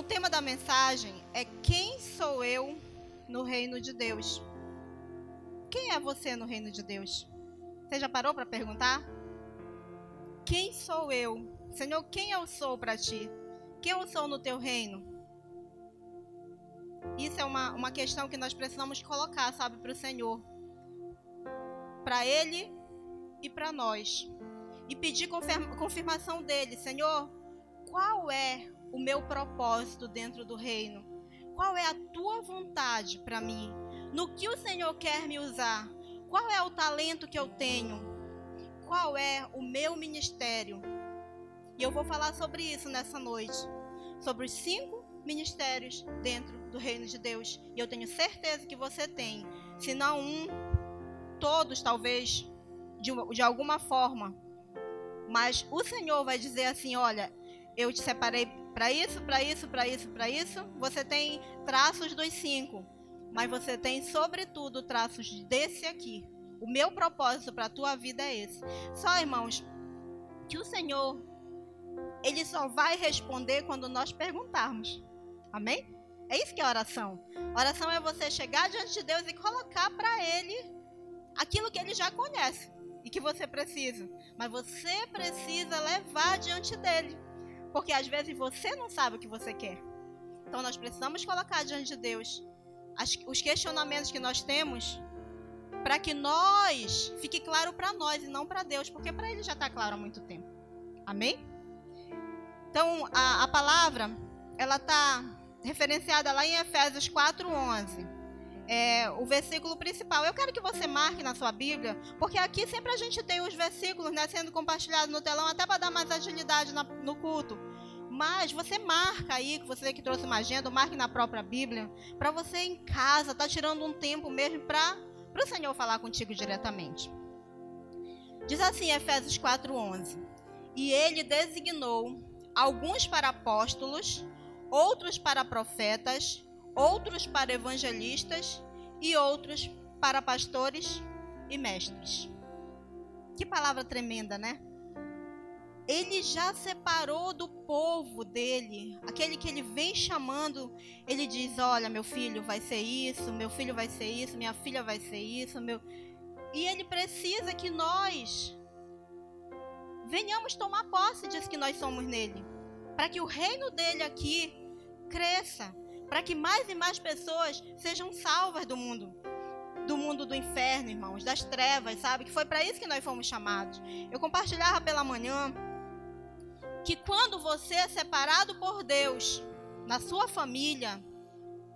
O tema da mensagem é Quem sou eu no reino de Deus? Quem é você no reino de Deus? Você já parou para perguntar? Quem sou eu? Senhor, quem eu sou para ti? Quem eu sou no teu reino? Isso é uma, uma questão que nós precisamos colocar, sabe, para o Senhor. Para Ele e para nós. E pedir confirmação dele. Senhor, qual é o meu propósito dentro do reino? Qual é a tua vontade para mim? No que o Senhor quer me usar? Qual é o talento que eu tenho? Qual é o meu ministério? E eu vou falar sobre isso nessa noite. Sobre os cinco ministérios dentro do reino de Deus. E eu tenho certeza que você tem. Se não um, todos talvez, de, de alguma forma. Mas o Senhor vai dizer assim: olha, eu te separei para isso, para isso, para isso, para isso. Você tem traços dos cinco, mas você tem, sobretudo, traços desse aqui. O meu propósito para a tua vida é esse. Só, irmãos, que o Senhor, Ele só vai responder quando nós perguntarmos. Amém? É isso que é oração. Oração é você chegar diante de Deus e colocar para Ele aquilo que Ele já conhece e que você precisa. Mas você precisa levar diante dele. Porque às vezes você não sabe o que você quer. Então nós precisamos colocar diante de Deus as, os questionamentos que nós temos para que nós fique claro para nós e não para Deus, porque para ele já está claro há muito tempo. Amém? Então a, a palavra ela está referenciada lá em Efésios 4:11 é, o versículo principal. Eu quero que você marque na sua Bíblia, porque aqui sempre a gente tem os versículos né, sendo compartilhados no telão, até para dar mais agilidade na, no culto. Mas você marca aí, que você que trouxe uma agenda, marque na própria Bíblia, para você em casa, tá tirando um tempo mesmo para o Senhor falar contigo diretamente. Diz assim, Efésios 4:11. E ele designou alguns para apóstolos, outros para profetas, outros para evangelistas e outros para pastores e mestres. Que palavra tremenda, né? Ele já separou do povo dele, aquele que ele vem chamando, ele diz: Olha, meu filho vai ser isso, meu filho vai ser isso, minha filha vai ser isso, meu. E ele precisa que nós venhamos tomar posse disso que nós somos nele, para que o reino dele aqui cresça, para que mais e mais pessoas sejam salvas do mundo, do mundo do inferno, irmãos, das trevas, sabe? Que foi para isso que nós fomos chamados. Eu compartilhava pela manhã que quando você é separado por Deus na sua família,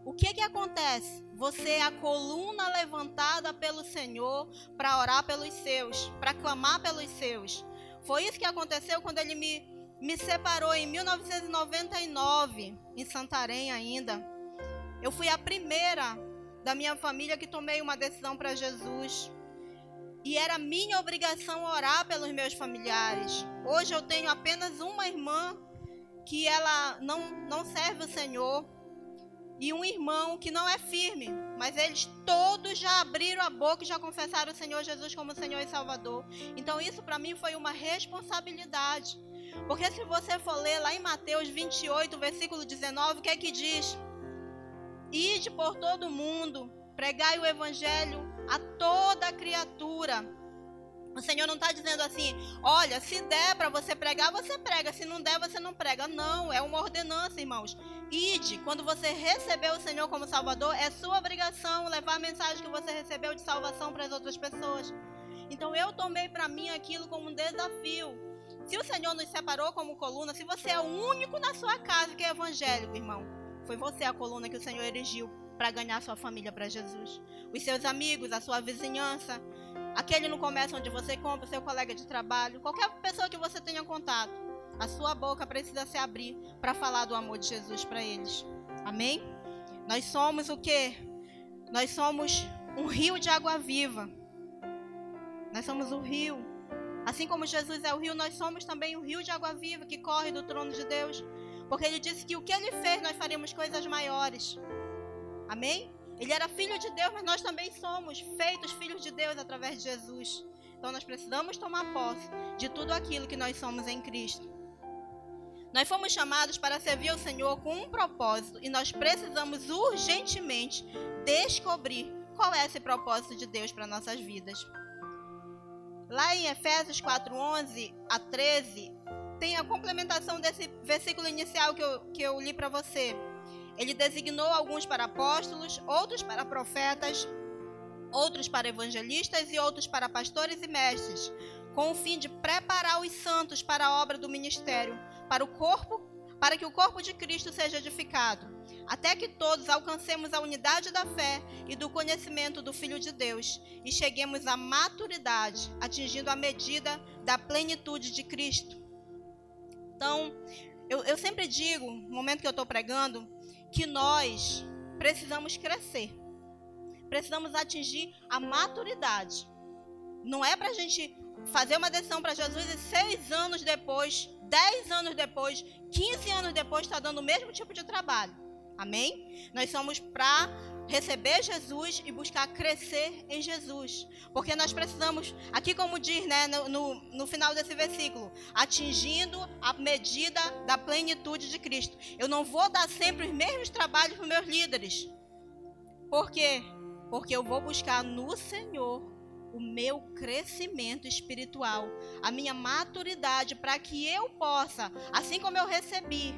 o que que acontece? Você é a coluna levantada pelo Senhor para orar pelos seus, para clamar pelos seus. Foi isso que aconteceu quando ele me me separou em 1999, em Santarém ainda. Eu fui a primeira da minha família que tomei uma decisão para Jesus. E era minha obrigação orar pelos meus familiares. Hoje eu tenho apenas uma irmã que ela não, não serve o Senhor. E um irmão que não é firme. Mas eles todos já abriram a boca e já confessaram o Senhor Jesus como Senhor e Salvador. Então isso para mim foi uma responsabilidade. Porque se você for ler lá em Mateus 28, versículo 19, o que é que diz? Ide por todo mundo, pregai o evangelho a toda criatura. O Senhor não está dizendo assim, olha, se der para você pregar, você prega, se não der, você não prega. Não, é uma ordenança, irmãos. Ide, quando você recebeu o Senhor como Salvador, é sua obrigação levar a mensagem que você recebeu de salvação para as outras pessoas. Então eu tomei para mim aquilo como um desafio. Se o Senhor nos separou como coluna, se você é o único na sua casa que é evangélico, irmão, foi você a coluna que o Senhor erigiu para ganhar sua família para Jesus. Os seus amigos, a sua vizinhança, aquele no comércio onde você compra, seu colega de trabalho, qualquer pessoa que você tenha contato, a sua boca precisa se abrir para falar do amor de Jesus para eles. Amém? Nós somos o que? Nós somos um rio de água viva. Nós somos o rio Assim como Jesus é o rio, nós somos também o rio de água viva que corre do trono de Deus. Porque ele disse que o que ele fez, nós faremos coisas maiores. Amém? Ele era filho de Deus, mas nós também somos feitos filhos de Deus através de Jesus. Então nós precisamos tomar posse de tudo aquilo que nós somos em Cristo. Nós fomos chamados para servir ao Senhor com um propósito e nós precisamos urgentemente descobrir qual é esse propósito de Deus para nossas vidas. Lá em Efésios 4:11 a 13, tem a complementação desse versículo inicial que eu, que eu li para você. Ele designou alguns para apóstolos, outros para profetas, outros para evangelistas e outros para pastores e mestres, com o fim de preparar os santos para a obra do ministério, para o corpo, para que o corpo de Cristo seja edificado, até que todos alcancemos a unidade da fé e do conhecimento do Filho de Deus e cheguemos à maturidade, atingindo a medida da plenitude de Cristo. Então, eu, eu sempre digo, no momento que eu estou pregando, que nós precisamos crescer, precisamos atingir a maturidade. Não é para a gente fazer uma decisão para Jesus e seis anos depois, dez anos depois, quinze anos depois, está dando o mesmo tipo de trabalho. Amém? Nós somos para receber Jesus e buscar crescer em Jesus. Porque nós precisamos, aqui como diz né, no, no, no, final desse versículo, atingindo a medida da plenitude de Cristo. Eu não vou dar sempre os mesmos trabalhos para meus líderes. Por quê? Porque eu vou buscar no Senhor o meu crescimento espiritual, a minha maturidade, para que eu possa, assim como eu recebi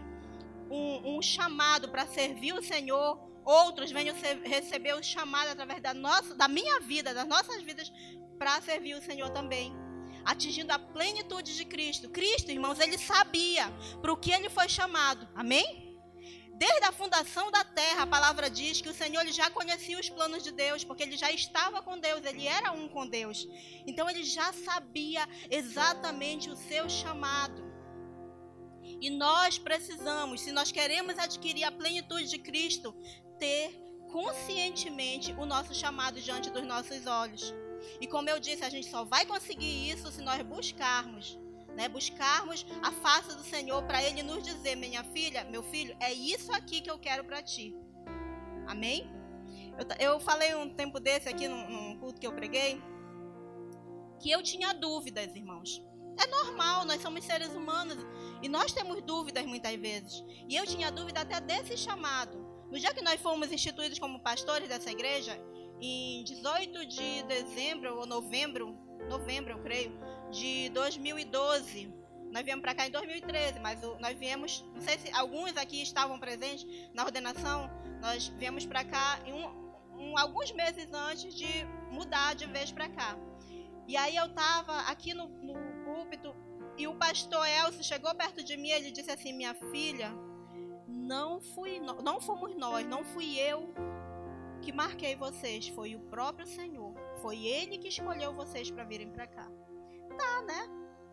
um, um chamado para servir o Senhor, outros venham ser, receber o chamado através da, nossa, da minha vida, das nossas vidas, para servir o Senhor também. Atingindo a plenitude de Cristo. Cristo, irmãos, ele sabia para o que ele foi chamado. Amém? Desde a fundação da terra, a palavra diz que o Senhor já conhecia os planos de Deus, porque ele já estava com Deus, ele era um com Deus. Então ele já sabia exatamente o seu chamado. E nós precisamos, se nós queremos adquirir a plenitude de Cristo, ter conscientemente o nosso chamado diante dos nossos olhos. E como eu disse, a gente só vai conseguir isso se nós buscarmos, né? Buscarmos a face do Senhor para ele nos dizer, minha filha, meu filho, é isso aqui que eu quero para ti. Amém? Eu, eu, falei um tempo desse aqui num, num culto que eu preguei que eu tinha dúvidas, irmãos. É normal, nós somos seres humanos e nós temos dúvidas muitas vezes. E eu tinha dúvida até desse chamado. No dia que nós fomos instituídos como pastores dessa igreja, em 18 de dezembro ou novembro, novembro eu creio, de 2012. Nós viemos para cá em 2013, mas nós viemos, não sei se alguns aqui estavam presentes na ordenação, nós viemos para cá um, um, alguns meses antes de mudar de vez para cá. E aí eu estava aqui no, no púlpito e o pastor Elcio chegou perto de mim e ele disse assim: Minha filha, não fui, não fomos nós, não fui eu que marquei vocês, foi o próprio Senhor. Foi Ele que escolheu vocês para virem para cá. Tá, né?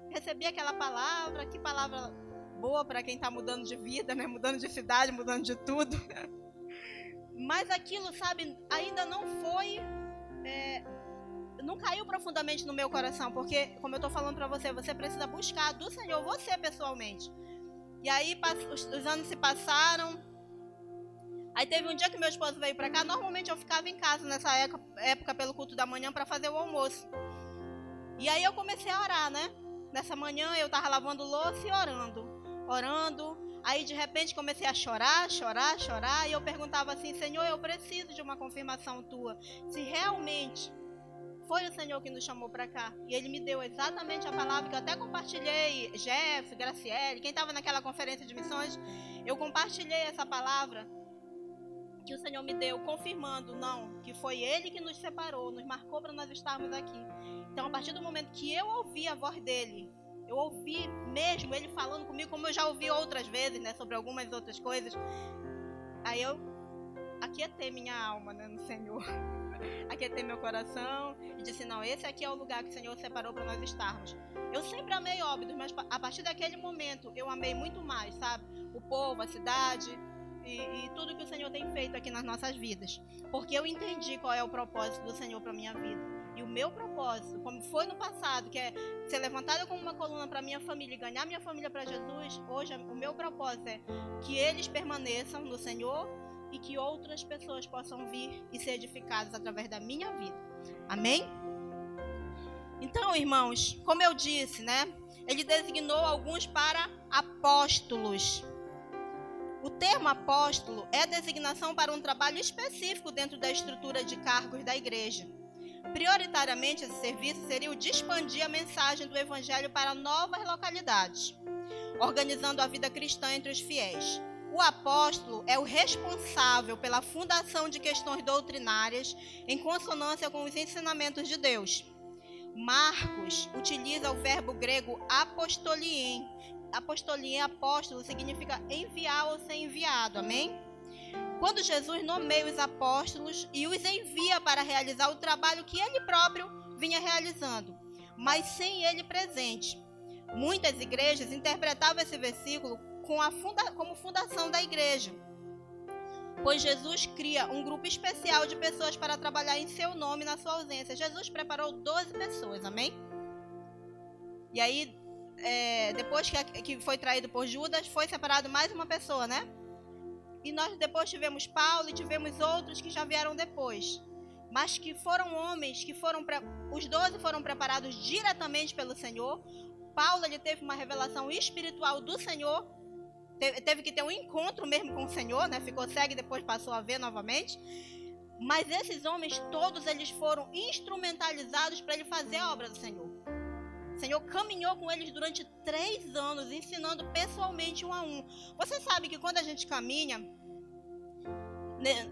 Recebi aquela palavra, que palavra boa para quem está mudando de vida, né? Mudando de cidade, mudando de tudo. Mas aquilo, sabe, ainda não foi é, não caiu profundamente no meu coração, porque, como eu estou falando para você, você precisa buscar do Senhor você pessoalmente. E aí os anos se passaram. Aí teve um dia que meu esposo veio para cá. Normalmente eu ficava em casa nessa época, época pelo culto da manhã para fazer o almoço. E aí eu comecei a orar, né? Nessa manhã eu estava lavando louça e orando, orando. Aí de repente comecei a chorar, chorar, chorar. E eu perguntava assim: Senhor, eu preciso de uma confirmação tua. Se realmente foi o Senhor que nos chamou para cá. E Ele me deu exatamente a palavra que eu até compartilhei. Jeff, Graciele, quem estava naquela conferência de missões, eu compartilhei essa palavra que o Senhor me deu, confirmando, não, que foi Ele que nos separou, nos marcou para nós estarmos aqui. Então, a partir do momento que eu ouvi a voz dele, eu ouvi mesmo ele falando comigo, como eu já ouvi outras vezes, né, sobre algumas outras coisas. Aí eu aquietei minha alma, né, no Senhor. aquietei meu coração e disse: Não, esse aqui é o lugar que o Senhor separou para nós estarmos. Eu sempre amei Óbidos, mas a partir daquele momento eu amei muito mais, sabe? O povo, a cidade e, e tudo que o Senhor tem feito aqui nas nossas vidas. Porque eu entendi qual é o propósito do Senhor para minha vida. E o meu propósito, como foi no passado, que é ser levantada como uma coluna para minha família e ganhar minha família para Jesus, hoje o meu propósito é que eles permaneçam no Senhor e que outras pessoas possam vir e ser edificadas através da minha vida. Amém? Então, irmãos, como eu disse, né? ele designou alguns para apóstolos. O termo apóstolo é designação para um trabalho específico dentro da estrutura de cargos da igreja. Prioritariamente, esse serviço seria o de expandir a mensagem do evangelho para novas localidades, organizando a vida cristã entre os fiéis. O apóstolo é o responsável pela fundação de questões doutrinárias em consonância com os ensinamentos de Deus. Marcos utiliza o verbo grego apostolien. Apostolien, apóstolo, significa enviar ou ser enviado, amém? Quando Jesus nomeia os apóstolos e os envia para realizar o trabalho que ele próprio vinha realizando, mas sem ele presente. Muitas igrejas interpretavam esse versículo com funda como fundação da igreja. Pois Jesus cria um grupo especial de pessoas para trabalhar em seu nome na sua ausência. Jesus preparou 12 pessoas, amém? E aí, é, depois que, que foi traído por Judas, foi separado mais uma pessoa, né? E nós depois tivemos Paulo e tivemos outros que já vieram depois. Mas que foram homens que foram. Os doze foram preparados diretamente pelo Senhor. Paulo ele teve uma revelação espiritual do Senhor teve que ter um encontro mesmo com o Senhor, né? Ficou cego e depois passou a ver novamente. Mas esses homens todos eles foram instrumentalizados para ele fazer a obra do Senhor. O Senhor caminhou com eles durante três anos, ensinando pessoalmente um a um. Você sabe que quando a gente caminha, né,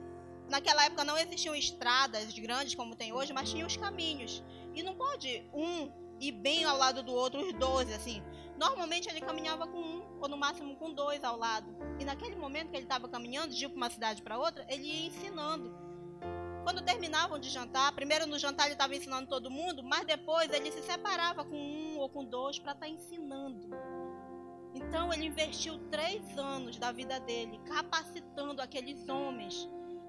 naquela época não existiam estradas grandes como tem hoje, mas tinha os caminhos. E não pode um ir bem ao lado do outro, os doze, assim. Normalmente ele caminhava com um, ou no máximo com dois ao lado. E naquele momento que ele estava caminhando de uma cidade para outra, ele ia ensinando. Quando terminavam de jantar, primeiro no jantar ele estava ensinando todo mundo, mas depois ele se separava com um ou com dois para estar tá ensinando. Então ele investiu três anos da vida dele capacitando aqueles homens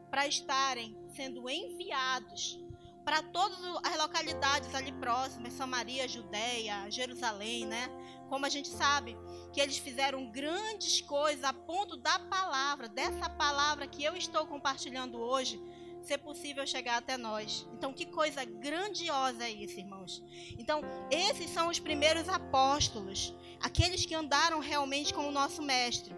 para estarem sendo enviados para todas as localidades ali próximas, Samaria, Judéia, Jerusalém, né? Como a gente sabe que eles fizeram grandes coisas a ponto da palavra, dessa palavra que eu estou compartilhando hoje, ser possível chegar até nós. Então, que coisa grandiosa é isso, irmãos. Então, esses são os primeiros apóstolos, aqueles que andaram realmente com o nosso mestre.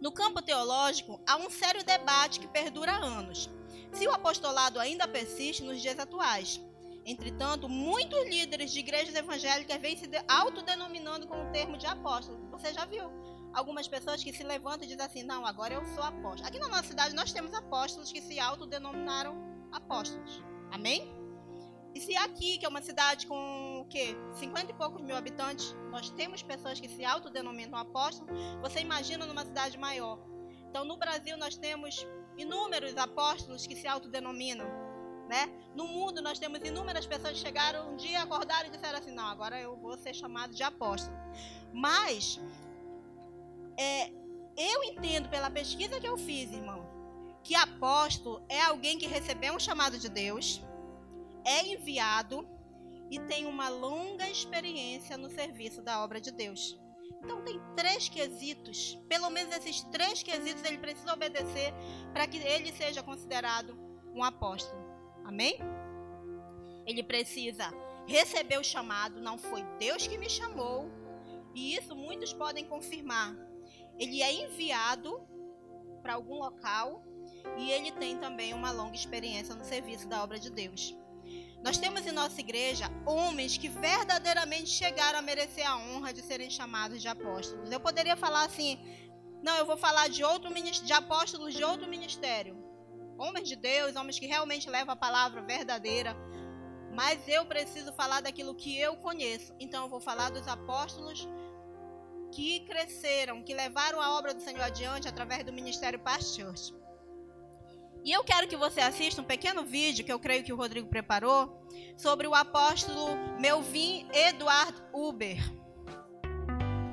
No campo teológico, há um sério debate que perdura há anos se o apostolado ainda persiste nos dias atuais. Entretanto, muitos líderes de igrejas evangélicas vêm se autodenominando com o termo de apóstolo. Você já viu algumas pessoas que se levantam e dizem assim: Não, agora eu sou apóstolo. Aqui na nossa cidade nós temos apóstolos que se autodenominaram apóstolos. Amém? E se aqui, que é uma cidade com o quê? 50 e poucos mil habitantes, nós temos pessoas que se autodenominam apóstolos, você imagina numa cidade maior. Então, no Brasil, nós temos inúmeros apóstolos que se autodenominam. Né? No mundo nós temos inúmeras pessoas que chegaram um dia, acordaram e disseram assim: não, agora eu vou ser chamado de apóstolo. Mas é, eu entendo pela pesquisa que eu fiz, irmão, que apóstolo é alguém que recebeu um chamado de Deus, é enviado e tem uma longa experiência no serviço da obra de Deus. Então tem três quesitos, pelo menos esses três quesitos ele precisa obedecer para que ele seja considerado um apóstolo. Amém? Ele precisa receber o chamado, não foi Deus que me chamou, e isso muitos podem confirmar. Ele é enviado para algum local e ele tem também uma longa experiência no serviço da obra de Deus. Nós temos em nossa igreja homens que verdadeiramente chegaram a merecer a honra de serem chamados de apóstolos. Eu poderia falar assim, não, eu vou falar de outro de apóstolos de outro ministério. Homens de Deus, homens que realmente levam a palavra verdadeira. Mas eu preciso falar daquilo que eu conheço. Então eu vou falar dos apóstolos que cresceram, que levaram a obra do Senhor adiante através do ministério Past Church. E eu quero que você assista um pequeno vídeo que eu creio que o Rodrigo preparou sobre o apóstolo Melvin Edward Uber.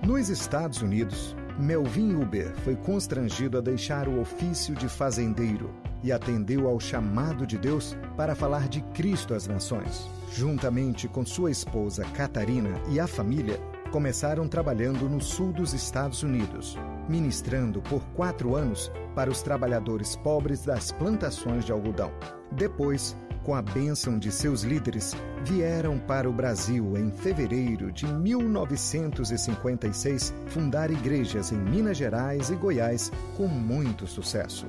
Nos Estados Unidos, Melvin Uber foi constrangido a deixar o ofício de fazendeiro e atendeu ao chamado de Deus para falar de Cristo às nações. Juntamente com sua esposa Catarina e a família, começaram trabalhando no sul dos Estados Unidos, ministrando por quatro anos para os trabalhadores pobres das plantações de algodão. Depois, com a bênção de seus líderes, vieram para o Brasil em fevereiro de 1956 fundar igrejas em Minas Gerais e Goiás com muito sucesso.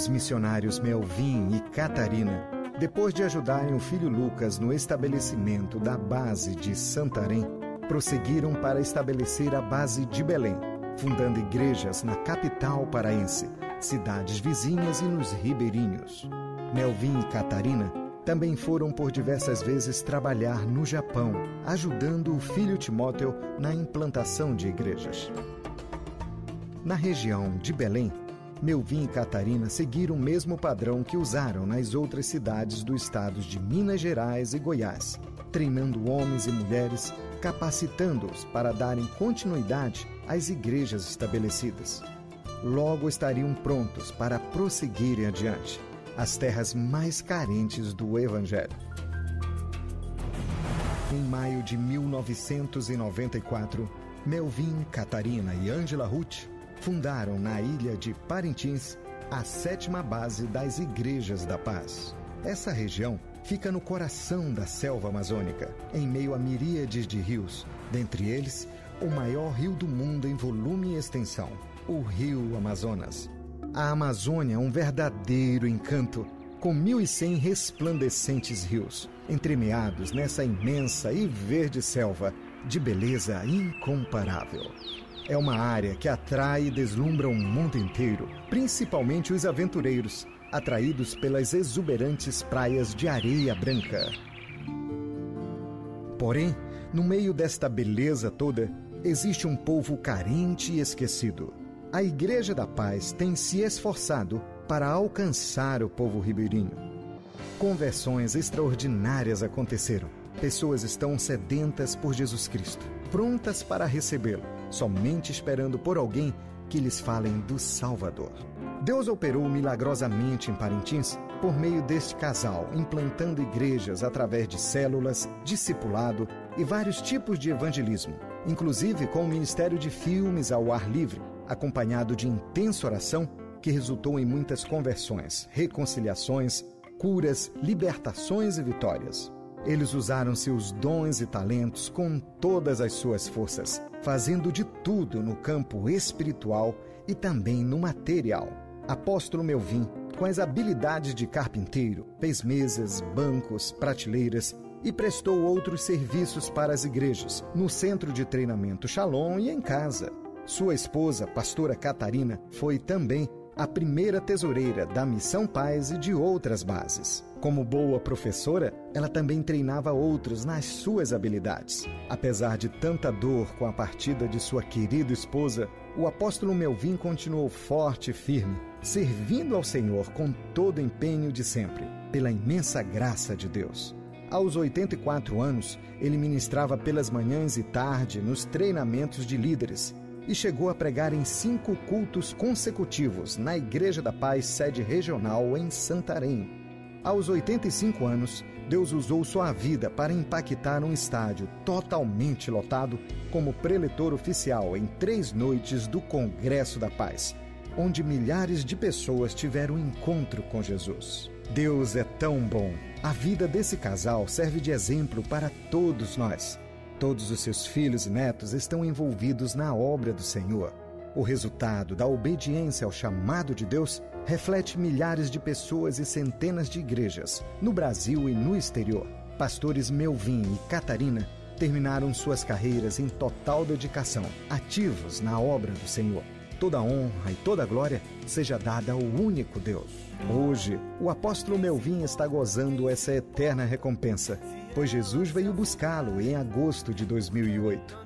Os missionários Melvin e Catarina, depois de ajudarem o filho Lucas no estabelecimento da base de Santarém, prosseguiram para estabelecer a base de Belém, fundando igrejas na capital paraense, cidades vizinhas e nos ribeirinhos. Melvin e Catarina também foram por diversas vezes trabalhar no Japão, ajudando o filho Timóteo na implantação de igrejas. Na região de Belém, Melvin e Catarina seguiram o mesmo padrão que usaram nas outras cidades do estados de Minas Gerais e Goiás, treinando homens e mulheres, capacitando-os para darem continuidade às igrejas estabelecidas. Logo estariam prontos para prosseguirem adiante, as terras mais carentes do Evangelho. Em maio de 1994, Melvin, Catarina e Angela Ruth fundaram na ilha de Parintins a sétima base das Igrejas da Paz. Essa região fica no coração da selva amazônica, em meio a miríades de rios, dentre eles o maior rio do mundo em volume e extensão, o Rio Amazonas. A Amazônia é um verdadeiro encanto, com 1.100 resplandecentes rios, entremeados nessa imensa e verde selva de beleza incomparável. É uma área que atrai e deslumbra o mundo inteiro, principalmente os aventureiros, atraídos pelas exuberantes praias de areia branca. Porém, no meio desta beleza toda, existe um povo carente e esquecido. A Igreja da Paz tem se esforçado para alcançar o povo ribeirinho. Conversões extraordinárias aconteceram. Pessoas estão sedentas por Jesus Cristo, prontas para recebê-lo somente esperando por alguém que lhes falem do Salvador. Deus operou milagrosamente em Parintins por meio deste casal, implantando igrejas através de células, discipulado e vários tipos de evangelismo, inclusive com o ministério de filmes ao ar livre, acompanhado de intensa oração que resultou em muitas conversões, reconciliações, curas, libertações e vitórias. Eles usaram seus dons e talentos com todas as suas forças, fazendo de tudo no campo espiritual e também no material. Apóstolo Melvin, com as habilidades de carpinteiro, fez mesas, bancos, prateleiras e prestou outros serviços para as igrejas, no centro de treinamento Shalom e em casa. Sua esposa, pastora Catarina, foi também a primeira tesoureira da Missão Paz e de outras bases. Como boa professora, ela também treinava outros nas suas habilidades. Apesar de tanta dor com a partida de sua querida esposa, o apóstolo Melvin continuou forte e firme, servindo ao Senhor com todo o empenho de sempre, pela imensa graça de Deus. Aos 84 anos, ele ministrava pelas manhãs e tarde nos treinamentos de líderes e chegou a pregar em cinco cultos consecutivos na Igreja da Paz, sede regional em Santarém. Aos 85 anos, Deus usou sua vida para impactar um estádio totalmente lotado como preletor oficial em três noites do Congresso da Paz, onde milhares de pessoas tiveram encontro com Jesus. Deus é tão bom. A vida desse casal serve de exemplo para todos nós. Todos os seus filhos e netos estão envolvidos na obra do Senhor. O resultado da obediência ao chamado de Deus reflete milhares de pessoas e centenas de igrejas, no Brasil e no exterior. Pastores Melvin e Catarina terminaram suas carreiras em total dedicação, ativos na obra do Senhor. Toda honra e toda glória seja dada ao único Deus. Hoje, o apóstolo Melvin está gozando essa eterna recompensa pois Jesus veio buscá-lo em agosto de 2008.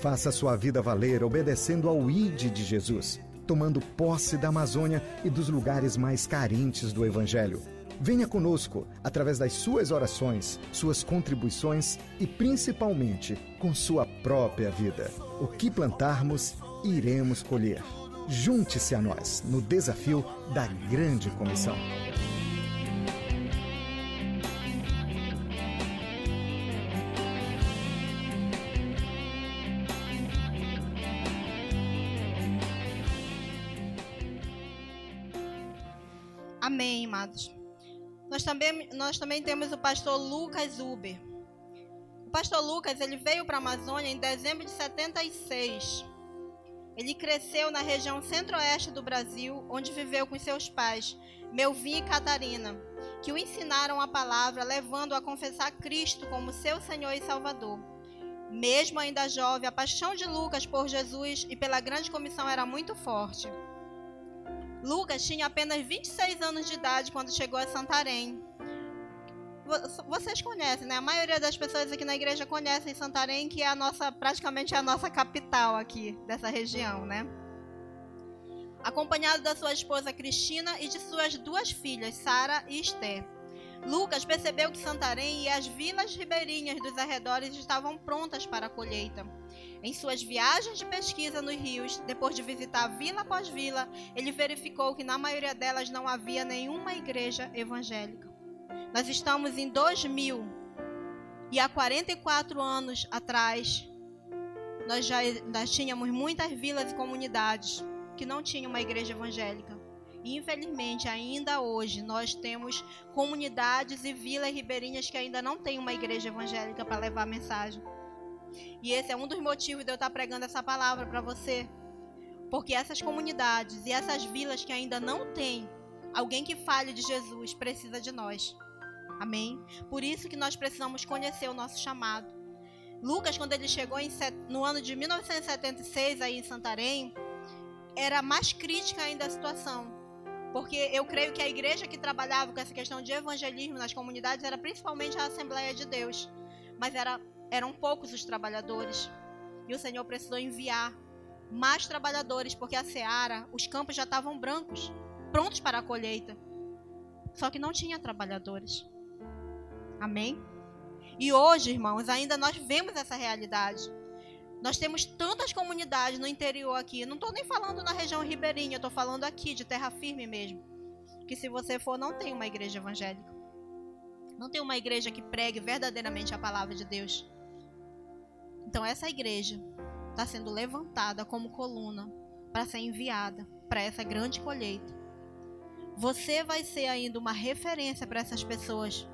Faça sua vida valer obedecendo ao ID de Jesus, tomando posse da Amazônia e dos lugares mais carentes do Evangelho. Venha conosco através das suas orações, suas contribuições e principalmente com sua própria vida. O que plantarmos, iremos colher. Junte-se a nós no desafio da Grande Comissão. Amém, amados. Nós também, nós também temos o pastor Lucas Uber. O pastor Lucas ele veio para a Amazônia em dezembro de 76. Ele cresceu na região centro-oeste do Brasil, onde viveu com seus pais, Melvin e Catarina, que o ensinaram a palavra, levando a confessar Cristo como seu Senhor e Salvador. Mesmo ainda jovem, a paixão de Lucas por Jesus e pela grande comissão era muito forte. Lucas tinha apenas 26 anos de idade quando chegou a Santarém. Vocês conhecem, né? A maioria das pessoas aqui na igreja conhecem Santarém, que é a nossa, praticamente a nossa capital aqui dessa região, né? Acompanhado da sua esposa Cristina e de suas duas filhas, Sara e Esther. Lucas percebeu que Santarém e as vilas ribeirinhas dos arredores estavam prontas para a colheita. Em suas viagens de pesquisa nos rios, depois de visitar vila após vila, ele verificou que na maioria delas não havia nenhuma igreja evangélica. Nós estamos em 2000 e há 44 anos atrás nós já nós tínhamos muitas vilas e comunidades que não tinham uma igreja evangélica. Infelizmente ainda hoje nós temos comunidades e vilas ribeirinhas que ainda não têm uma igreja evangélica para levar a mensagem. E esse é um dos motivos de eu estar pregando essa palavra para você. Porque essas comunidades e essas vilas que ainda não têm alguém que fale de Jesus precisa de nós. Amém? Por isso que nós precisamos conhecer o nosso chamado. Lucas, quando ele chegou no ano de 1976 aí em Santarém, era mais crítica ainda a situação. Porque eu creio que a igreja que trabalhava com essa questão de evangelismo nas comunidades era principalmente a Assembleia de Deus. Mas era eram poucos os trabalhadores. E o Senhor precisou enviar mais trabalhadores, porque a seara, os campos já estavam brancos, prontos para a colheita. Só que não tinha trabalhadores. Amém? E hoje, irmãos, ainda nós vemos essa realidade. Nós temos tantas comunidades no interior aqui. Não estou nem falando na região ribeirinha, estou falando aqui de terra firme mesmo. Que se você for, não tem uma igreja evangélica. Não tem uma igreja que pregue verdadeiramente a palavra de Deus. Então essa igreja está sendo levantada como coluna para ser enviada para essa grande colheita. Você vai ser ainda uma referência para essas pessoas.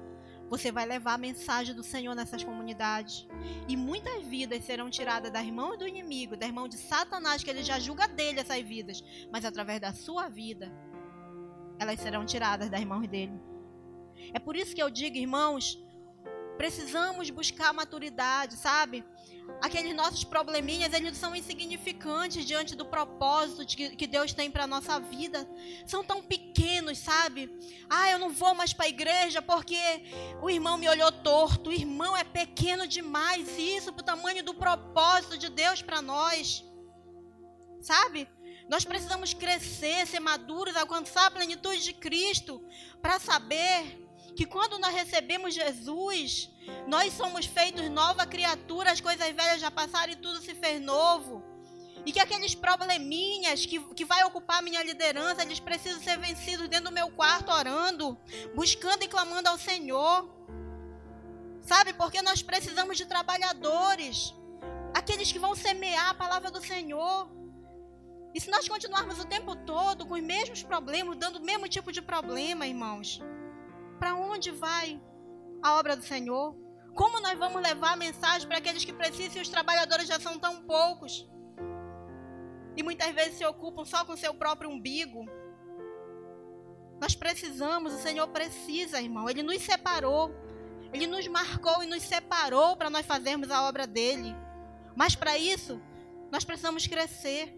Você vai levar a mensagem do Senhor nessas comunidades. E muitas vidas serão tiradas das mãos do inimigo, das mãos de Satanás, que ele já julga dele essas vidas. Mas através da sua vida, elas serão tiradas das mãos dele. É por isso que eu digo, irmãos, precisamos buscar maturidade, sabe? aqueles nossos probleminhas, eles são insignificantes diante do propósito de, que Deus tem para nossa vida. São tão pequenos, sabe? Ah, eu não vou mais para a igreja porque o irmão me olhou torto. O irmão é pequeno demais, isso para o tamanho do propósito de Deus para nós. Sabe? Nós precisamos crescer, ser maduros, alcançar a plenitude de Cristo para saber que quando nós recebemos Jesus, nós somos feitos nova criatura, as coisas velhas já passaram e tudo se fez novo. E que aqueles probleminhas que, que vai ocupar minha liderança, eles precisam ser vencidos dentro do meu quarto, orando, buscando e clamando ao Senhor. Sabe, porque nós precisamos de trabalhadores, aqueles que vão semear a palavra do Senhor. E se nós continuarmos o tempo todo com os mesmos problemas, dando o mesmo tipo de problema, irmãos, para onde vai a obra do Senhor? Como nós vamos levar a mensagem para aqueles que precisam e os trabalhadores já são tão poucos? E muitas vezes se ocupam só com seu próprio umbigo. Nós precisamos, o Senhor precisa, irmão. Ele nos separou. Ele nos marcou e nos separou para nós fazermos a obra dele. Mas para isso, nós precisamos crescer.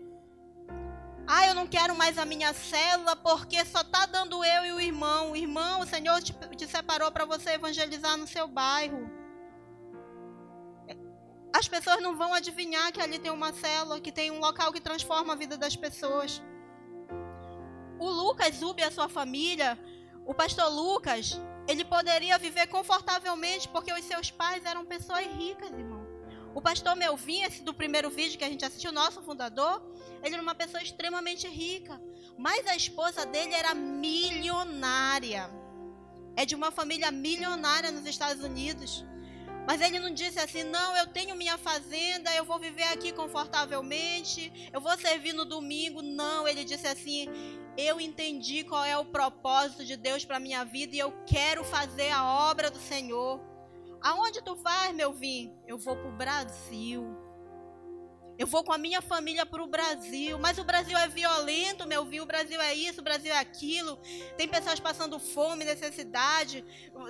Ah, eu não quero mais a minha célula porque só está dando eu e o irmão. O irmão, o Senhor te, te separou para você evangelizar no seu bairro. As pessoas não vão adivinhar que ali tem uma célula, que tem um local que transforma a vida das pessoas. O Lucas Zub e a sua família, o pastor Lucas, ele poderia viver confortavelmente porque os seus pais eram pessoas ricas, irmão. O pastor Melvin, esse do primeiro vídeo que a gente assistiu, nosso fundador, ele era uma pessoa extremamente rica. Mas a esposa dele era milionária. É de uma família milionária nos Estados Unidos. Mas ele não disse assim: não, eu tenho minha fazenda, eu vou viver aqui confortavelmente, eu vou servir no domingo. Não, ele disse assim: eu entendi qual é o propósito de Deus para minha vida e eu quero fazer a obra do Senhor. Aonde tu vai, meu vinho? Eu vou para o Brasil. Eu vou com a minha família para o Brasil, mas o Brasil é violento, meu viu? O Brasil é isso, o Brasil é aquilo. Tem pessoas passando fome, necessidade.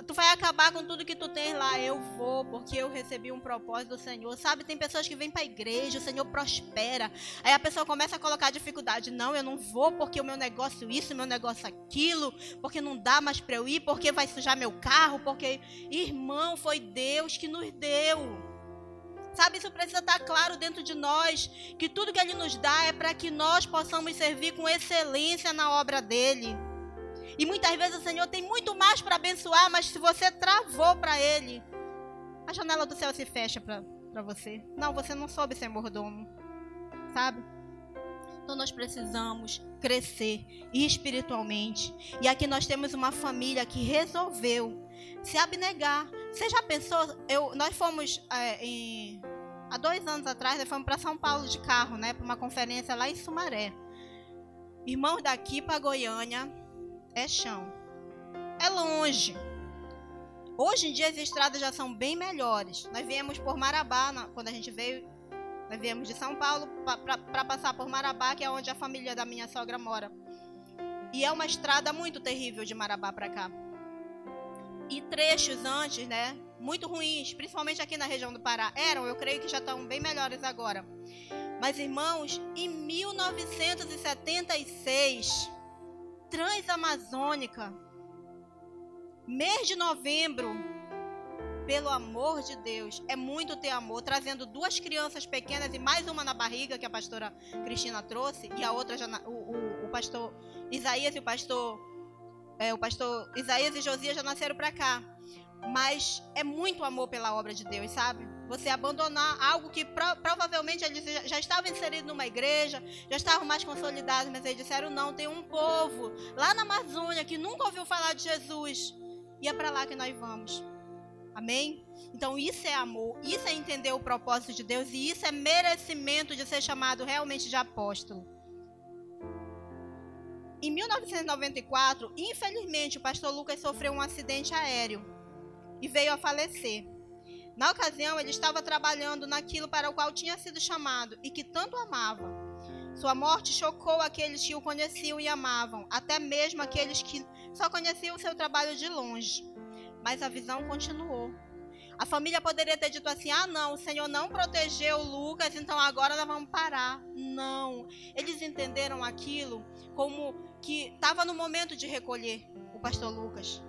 Tu vai acabar com tudo que tu tem lá. Eu vou, porque eu recebi um propósito do Senhor. Sabe, tem pessoas que vêm para a igreja, o Senhor prospera. Aí a pessoa começa a colocar dificuldade. Não, eu não vou porque o meu negócio isso, o meu negócio aquilo, porque não dá mais para eu ir, porque vai sujar meu carro, porque irmão, foi Deus que nos deu. Sabe, isso precisa estar claro dentro de nós, que tudo que Ele nos dá é para que nós possamos servir com excelência na obra dele. E muitas vezes o Senhor tem muito mais para abençoar, mas se você travou para Ele, a janela do céu se fecha para você. Não, você não soube ser mordomo, sabe? Então nós precisamos crescer espiritualmente. E aqui nós temos uma família que resolveu se abnegar. Você já pensou? Eu, nós fomos é, em, há dois anos atrás, nós fomos para São Paulo de carro, né, para uma conferência lá em Sumaré. Irmãos, daqui para Goiânia é chão, é longe. Hoje em dia as estradas já são bem melhores. Nós viemos por Marabá, quando a gente veio, nós viemos de São Paulo para passar por Marabá, que é onde a família da minha sogra mora. E é uma estrada muito terrível de Marabá para cá e trechos antes, né? Muito ruins, principalmente aqui na região do Pará. Eram, eu creio que já estão bem melhores agora. Mas, irmãos, em 1976, Transamazônica, mês de novembro, pelo amor de Deus, é muito ter amor, trazendo duas crianças pequenas e mais uma na barriga que a pastora Cristina trouxe, e a outra já, o, o, o pastor Isaías e o pastor é, o pastor Isaías e Josias já nasceram para cá. Mas é muito amor pela obra de Deus, sabe? Você abandonar algo que pro, provavelmente eles já, estavam inseridos numa igreja, já estavam mais consolidados, mas eles disseram: não, tem um povo lá na Amazônia que nunca ouviu falar de Jesus. E é para lá que nós vamos. Amém? Então isso é amor, isso é entender o propósito de Deus e isso é merecimento de ser chamado realmente de apóstolo. Em 1994, infelizmente, o pastor Lucas sofreu um acidente aéreo e veio a falecer. Na ocasião, ele estava trabalhando naquilo para o qual tinha sido chamado e que tanto amava. Sua morte chocou aqueles que o conheciam e amavam, até mesmo aqueles que só conheciam o seu trabalho de longe. Mas a visão continuou. A família poderia ter dito assim: ah, não, o Senhor não protegeu Lucas, então agora nós vamos parar. Não. Eles entenderam aquilo como que estava no momento de recolher o pastor Lucas.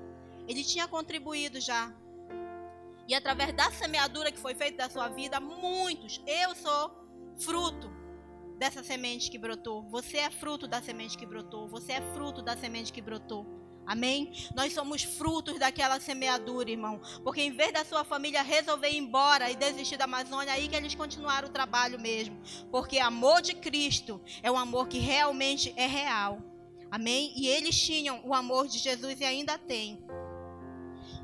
Ele tinha contribuído já. E através da semeadura que foi feita da sua vida, muitos, eu sou fruto dessa semente que brotou. Você é fruto da semente que brotou. Você é fruto da semente que brotou. Amém? Nós somos frutos daquela semeadura, irmão. Porque em vez da sua família resolver ir embora e desistir da Amazônia, aí que eles continuaram o trabalho mesmo. Porque amor de Cristo é um amor que realmente é real. Amém? E eles tinham o amor de Jesus e ainda têm.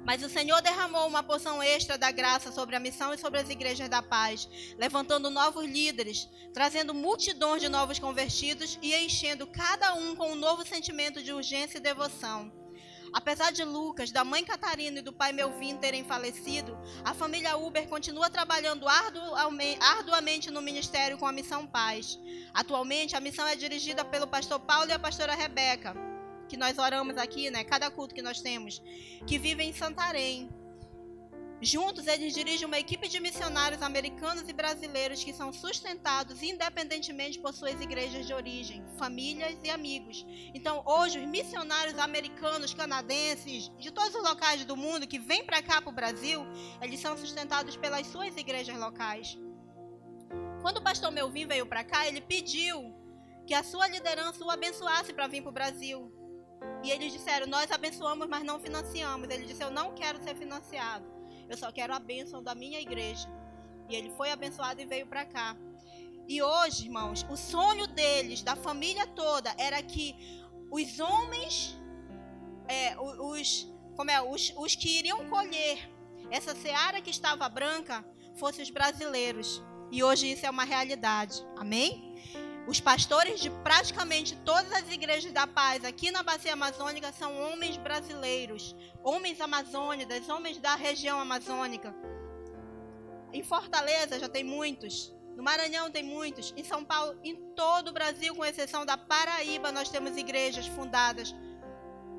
Mas o Senhor derramou uma porção extra da graça sobre a missão e sobre as igrejas da paz, levantando novos líderes, trazendo multidões de novos convertidos e enchendo cada um com um novo sentimento de urgência e devoção. Apesar de Lucas, da mãe Catarina e do pai Melvin terem falecido, a família Uber continua trabalhando arduamente no ministério com a Missão Paz. Atualmente, a missão é dirigida pelo pastor Paulo e a pastora Rebeca que nós oramos aqui, né? Cada culto que nós temos, que vivem em Santarém. Juntos, eles dirigem uma equipe de missionários americanos e brasileiros que são sustentados independentemente por suas igrejas de origem, famílias e amigos. Então, hoje, os missionários americanos, canadenses, de todos os locais do mundo que vêm para cá, para o Brasil, eles são sustentados pelas suas igrejas locais. Quando o pastor Melvin veio para cá, ele pediu que a sua liderança o abençoasse para vir para o Brasil. E eles disseram: Nós abençoamos, mas não financiamos. Ele disse: Eu não quero ser financiado. Eu só quero a bênção da minha igreja. E ele foi abençoado e veio para cá. E hoje, irmãos, o sonho deles, da família toda, era que os homens, é, os, como é, os, os que iriam colher essa seara que estava branca, fossem os brasileiros. E hoje isso é uma realidade. Amém? Os pastores de praticamente todas as igrejas da paz aqui na Bacia Amazônica são homens brasileiros, homens amazônicos, homens da região amazônica. Em Fortaleza já tem muitos, no Maranhão tem muitos, em São Paulo, em todo o Brasil, com exceção da Paraíba, nós temos igrejas fundadas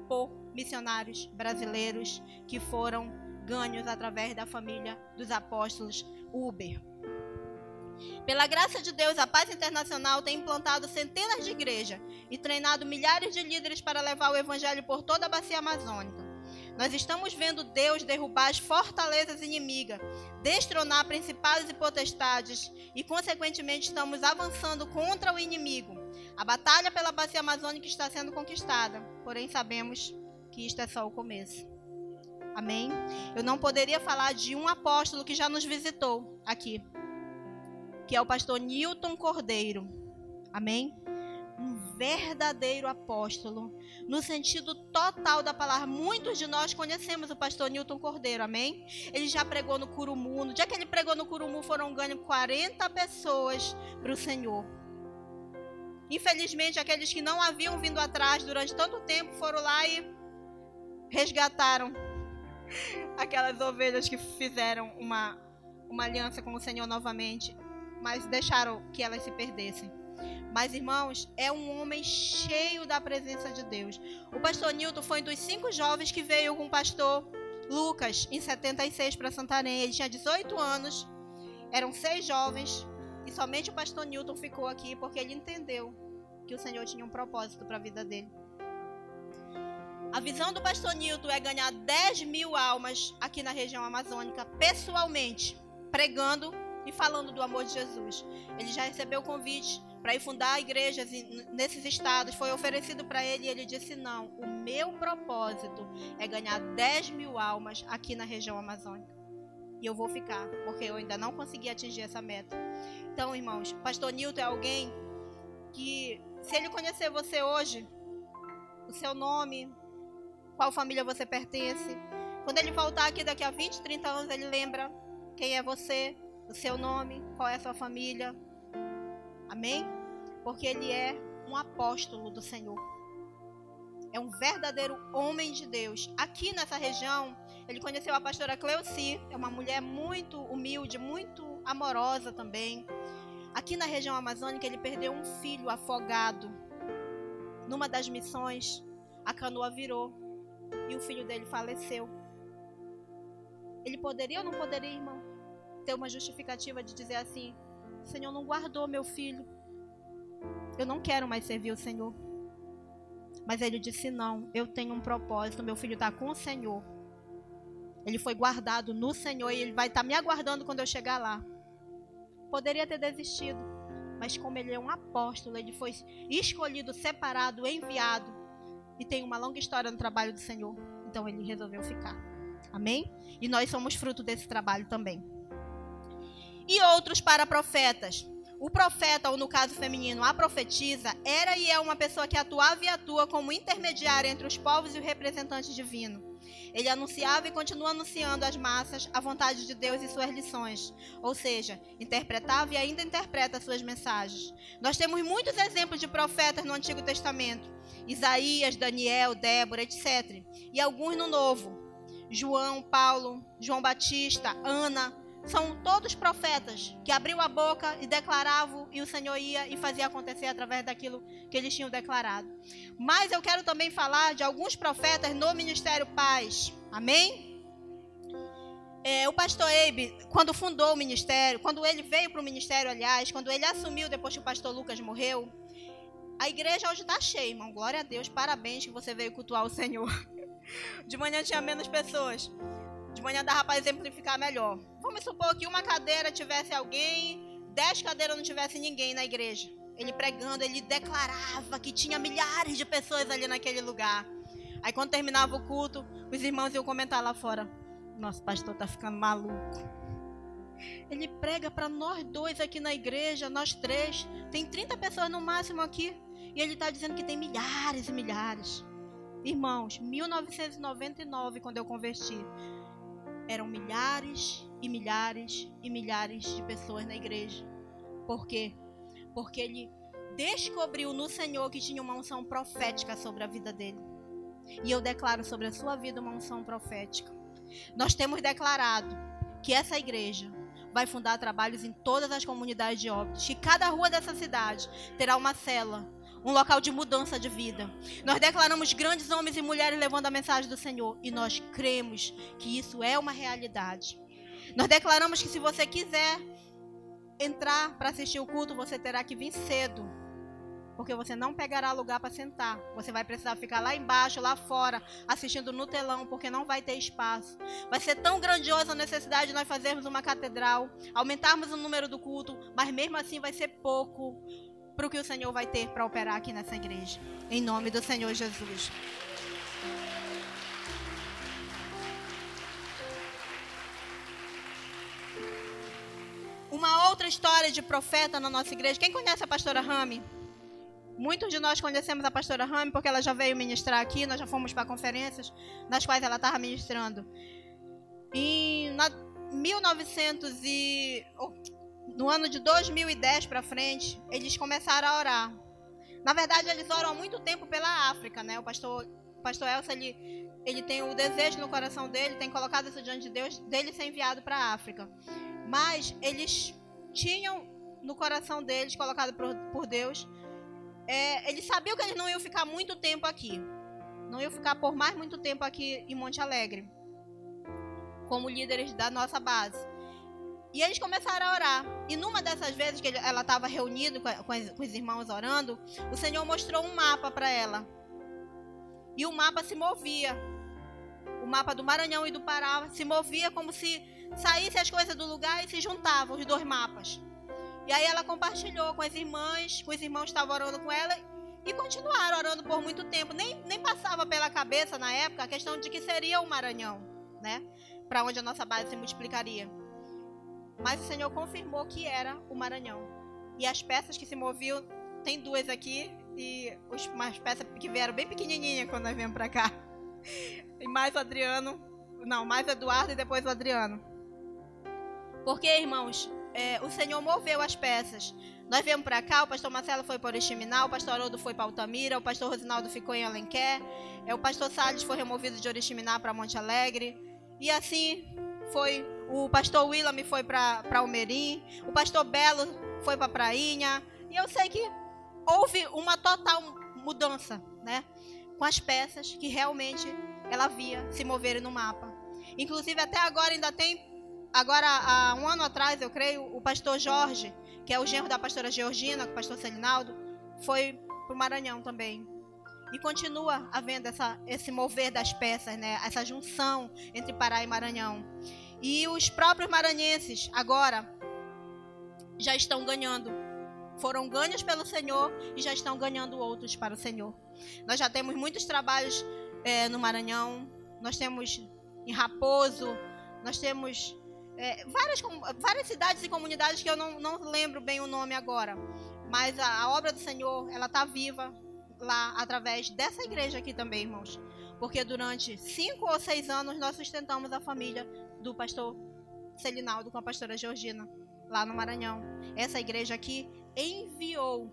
por missionários brasileiros que foram ganhos através da família dos apóstolos Uber. Pela graça de Deus, a Paz Internacional tem implantado centenas de igrejas e treinado milhares de líderes para levar o evangelho por toda a bacia amazônica. Nós estamos vendo Deus derrubar as fortalezas inimigas, destronar principados e potestades e, consequentemente, estamos avançando contra o inimigo. A batalha pela bacia amazônica está sendo conquistada, porém sabemos que isto é só o começo. Amém? Eu não poderia falar de um apóstolo que já nos visitou aqui, que é o pastor Newton Cordeiro. Amém? Um verdadeiro apóstolo, no sentido total da palavra. Muitos de nós conhecemos o pastor Newton Cordeiro, amém? Ele já pregou no Curumu. No dia que ele pregou no Curumu, foram ganhos 40 pessoas para o Senhor. Infelizmente, aqueles que não haviam vindo atrás durante tanto tempo foram lá e resgataram aquelas ovelhas que fizeram uma, uma aliança com o Senhor novamente, mas deixaram que elas se perdessem. Mas, irmãos, é um homem cheio da presença de Deus. O pastor Newton foi um dos cinco jovens que veio com o pastor Lucas em 76 para Santarém. Ele tinha 18 anos, eram seis jovens, e somente o pastor Newton ficou aqui porque ele entendeu que o Senhor tinha um propósito para a vida dele. A visão do pastor Newton é ganhar 10 mil almas aqui na região amazônica, pessoalmente, pregando e falando do amor de Jesus. Ele já recebeu o convite para ir fundar igrejas nesses estados, foi oferecido para ele e ele disse: Não, o meu propósito é ganhar 10 mil almas aqui na região amazônica. E eu vou ficar, porque eu ainda não consegui atingir essa meta. Então, irmãos, pastor Newton é alguém que, se ele conhecer você hoje, o seu nome, qual família você pertence. Quando ele voltar aqui daqui a 20, 30 anos, ele lembra quem é você, o seu nome, qual é a sua família. Amém? Porque ele é um apóstolo do Senhor. É um verdadeiro homem de Deus. Aqui nessa região, ele conheceu a pastora Cleuci, é uma mulher muito humilde, muito amorosa também. Aqui na região amazônica, ele perdeu um filho afogado. Numa das missões, a canoa virou e o filho dele faleceu. Ele poderia ou não poderia, irmão, ter uma justificativa de dizer assim: o Senhor não guardou meu filho. Eu não quero mais servir o Senhor. Mas ele disse: Não, eu tenho um propósito. Meu filho está com o Senhor. Ele foi guardado no Senhor e ele vai estar tá me aguardando quando eu chegar lá. Poderia ter desistido, mas como ele é um apóstolo, ele foi escolhido, separado, enviado e tem uma longa história no trabalho do Senhor. Então ele resolveu ficar. Amém? E nós somos fruto desse trabalho também. E outros para profetas. O profeta, ou no caso feminino, a profetisa, era e é uma pessoa que atuava e atua como intermediária entre os povos e o representante divino. Ele anunciava e continua anunciando às massas a vontade de Deus e suas lições, ou seja, interpretava e ainda interpreta suas mensagens. Nós temos muitos exemplos de profetas no Antigo Testamento, Isaías, Daniel, Débora, etc. E alguns no Novo. João, Paulo, João Batista, Ana, são todos profetas que abriu a boca e declaravam e o Senhor ia e fazia acontecer através daquilo que eles tinham declarado. Mas eu quero também falar de alguns profetas no ministério Paz. Amém? É, o pastor Abe, quando fundou o ministério, quando ele veio para o ministério, aliás, quando ele assumiu depois que o pastor Lucas morreu, a igreja hoje está cheia, irmão. Glória a Deus, parabéns que você veio cultuar o Senhor. De manhã tinha menos pessoas. De manhã dava para exemplificar melhor. Vamos supor que uma cadeira tivesse alguém, dez cadeiras não tivesse ninguém na igreja. Ele pregando, ele declarava que tinha milhares de pessoas ali naquele lugar. Aí quando terminava o culto, os irmãos iam comentar lá fora: Nosso pastor tá ficando maluco. Ele prega para nós dois aqui na igreja, nós três. Tem 30 pessoas no máximo aqui. E ele está dizendo que tem milhares e milhares. Irmãos, 1999, quando eu converti, eram milhares e milhares e milhares de pessoas na igreja. Por quê? Porque ele descobriu no Senhor que tinha uma unção profética sobre a vida dele. E eu declaro sobre a sua vida uma unção profética. Nós temos declarado que essa igreja vai fundar trabalhos em todas as comunidades de óbitos, que cada rua dessa cidade terá uma cela, um local de mudança de vida. Nós declaramos grandes homens e mulheres levando a mensagem do Senhor e nós cremos que isso é uma realidade. Nós declaramos que se você quiser entrar para assistir o culto, você terá que vir cedo porque você não pegará lugar para sentar. Você vai precisar ficar lá embaixo, lá fora, assistindo no telão, porque não vai ter espaço. Vai ser tão grandiosa a necessidade de nós fazermos uma catedral, aumentarmos o número do culto, mas mesmo assim vai ser pouco para o que o Senhor vai ter para operar aqui nessa igreja. Em nome do Senhor Jesus. Uma outra história de profeta na nossa igreja. Quem conhece a pastora Rami? Muitos de nós conhecemos a pastora Rami porque ela já veio ministrar aqui, nós já fomos para conferências nas quais ela estava ministrando. E na 1900 e no ano de 2010 para frente, eles começaram a orar. Na verdade, eles oram há muito tempo pela África, né? O pastor o pastor Elsa ele ele tem o desejo no coração dele, tem colocado isso diante de Deus, dele ser enviado para a África. Mas eles tinham no coração deles, colocado por, por Deus, é, eles sabiam que eles não iam ficar muito tempo aqui. Não iam ficar por mais muito tempo aqui em Monte Alegre. Como líderes da nossa base. E eles começaram a orar. E numa dessas vezes que ela estava reunida com, os irmãos orando, o Senhor mostrou um mapa para ela. E o mapa se movia. O mapa do Maranhão e do Pará se movia como se saísse as coisas do lugar e se juntavam os dois mapas. E aí ela compartilhou com as irmãs, com os irmãos que estavam orando com ela e continuaram orando por muito tempo. Nem, nem passava pela cabeça na época a questão de que seria o Maranhão, né? Para onde a nossa base se multiplicaria. Mas o Senhor confirmou que era o Maranhão. E as peças que se moviam, tem duas aqui e os, umas peças que vieram bem pequenininhas quando nós viemos para cá. E mais o Adriano, não, mais o Eduardo e depois o Adriano. Porque, irmãos, é, o Senhor moveu as peças. Nós viemos para cá, o pastor Marcelo foi para Oriximiná, o pastor Haroldo foi para Altamira, o pastor Rosinaldo ficou em Alenquer, é, o pastor Salles foi removido de Oriximiná para Monte Alegre. E assim foi, o pastor Willam foi para Almerim, o pastor Belo foi para Prainha. E eu sei que houve uma total mudança, né? Com as peças que realmente ela via se moverem no mapa. Inclusive até agora ainda tem Agora, há um ano atrás, eu creio, o pastor Jorge, que é o genro da pastora Georgina, o pastor Celinaldo, foi para o Maranhão também. E continua havendo essa, esse mover das peças, né? essa junção entre Pará e Maranhão. E os próprios maranhenses, agora, já estão ganhando. Foram ganhos pelo Senhor e já estão ganhando outros para o Senhor. Nós já temos muitos trabalhos é, no Maranhão, nós temos em Raposo, nós temos é, várias, várias cidades e comunidades que eu não, não lembro bem o nome agora. Mas a, a obra do Senhor, ela está viva lá através dessa igreja aqui também, irmãos. Porque durante cinco ou seis anos nós sustentamos a família do pastor Celinaldo com a pastora Georgina, lá no Maranhão. Essa igreja aqui enviou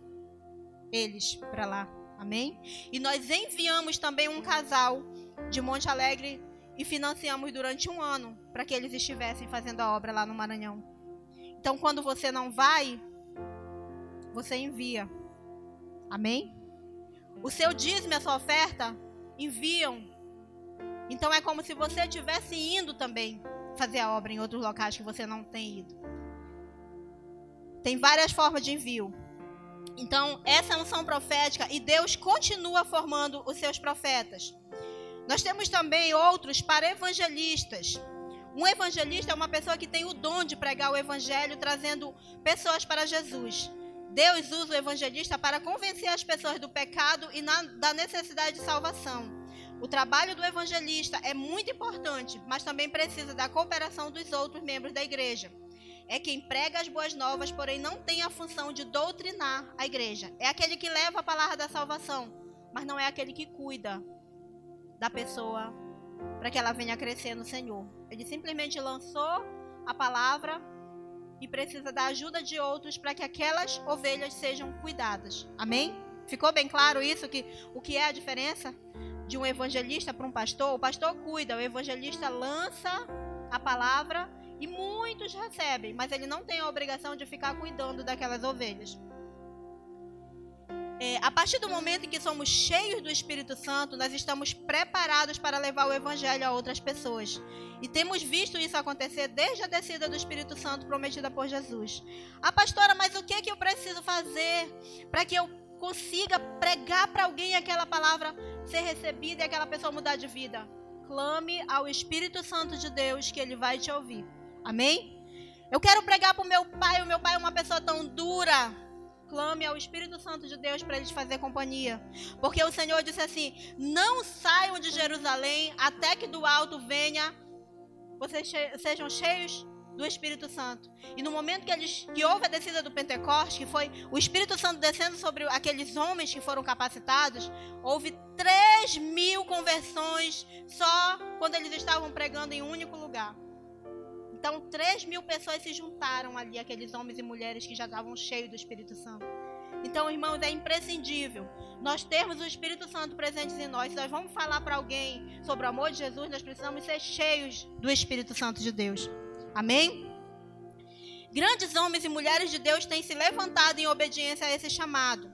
eles para lá. Amém? E nós enviamos também um casal de Monte Alegre e financiamos durante um ano para que eles estivessem fazendo a obra lá no Maranhão. Então, quando você não vai, você envia. Amém? O seu dízimo e a sua oferta enviam. Então, é como se você estivesse indo também fazer a obra em outros locais que você não tem ido. Tem várias formas de envio. Então, essa é a unção profética e Deus continua formando os seus profetas. Nós temos também outros para evangelistas. Um evangelista é uma pessoa que tem o dom de pregar o evangelho, trazendo pessoas para Jesus. Deus usa o evangelista para convencer as pessoas do pecado e na, da necessidade de salvação. O trabalho do evangelista é muito importante, mas também precisa da cooperação dos outros membros da igreja. É quem prega as boas novas, porém não tem a função de doutrinar a igreja. É aquele que leva a palavra da salvação, mas não é aquele que cuida da pessoa para que ela venha crescer no Senhor. Ele simplesmente lançou a palavra e precisa da ajuda de outros para que aquelas ovelhas sejam cuidadas. Amém? Ficou bem claro isso que o que é a diferença de um evangelista para um pastor? O pastor cuida, o evangelista lança a palavra e muitos recebem, mas ele não tem a obrigação de ficar cuidando daquelas ovelhas. É, a partir do momento em que somos cheios do Espírito Santo, nós estamos preparados para levar o Evangelho a outras pessoas. E temos visto isso acontecer desde a descida do Espírito Santo prometida por Jesus. Ah, pastora, mas o que, é que eu preciso fazer para que eu consiga pregar para alguém aquela palavra ser recebida e aquela pessoa mudar de vida? Clame ao Espírito Santo de Deus que ele vai te ouvir. Amém? Eu quero pregar para o meu pai, o meu pai é uma pessoa tão dura clame ao Espírito Santo de Deus para eles fazer companhia. Porque o Senhor disse assim: Não saiam de Jerusalém até que do alto venha, vocês sejam cheios do Espírito Santo. E no momento que, eles, que houve a descida do Pentecostes, que foi o Espírito Santo descendo sobre aqueles homens que foram capacitados, houve 3 mil conversões só quando eles estavam pregando em um único lugar. Então, 3 mil pessoas se juntaram ali, aqueles homens e mulheres que já estavam cheios do Espírito Santo. Então, irmãos, é imprescindível nós termos o Espírito Santo presente em nós. Se nós vamos falar para alguém sobre o amor de Jesus, nós precisamos ser cheios do Espírito Santo de Deus. Amém? Grandes homens e mulheres de Deus têm se levantado em obediência a esse chamado.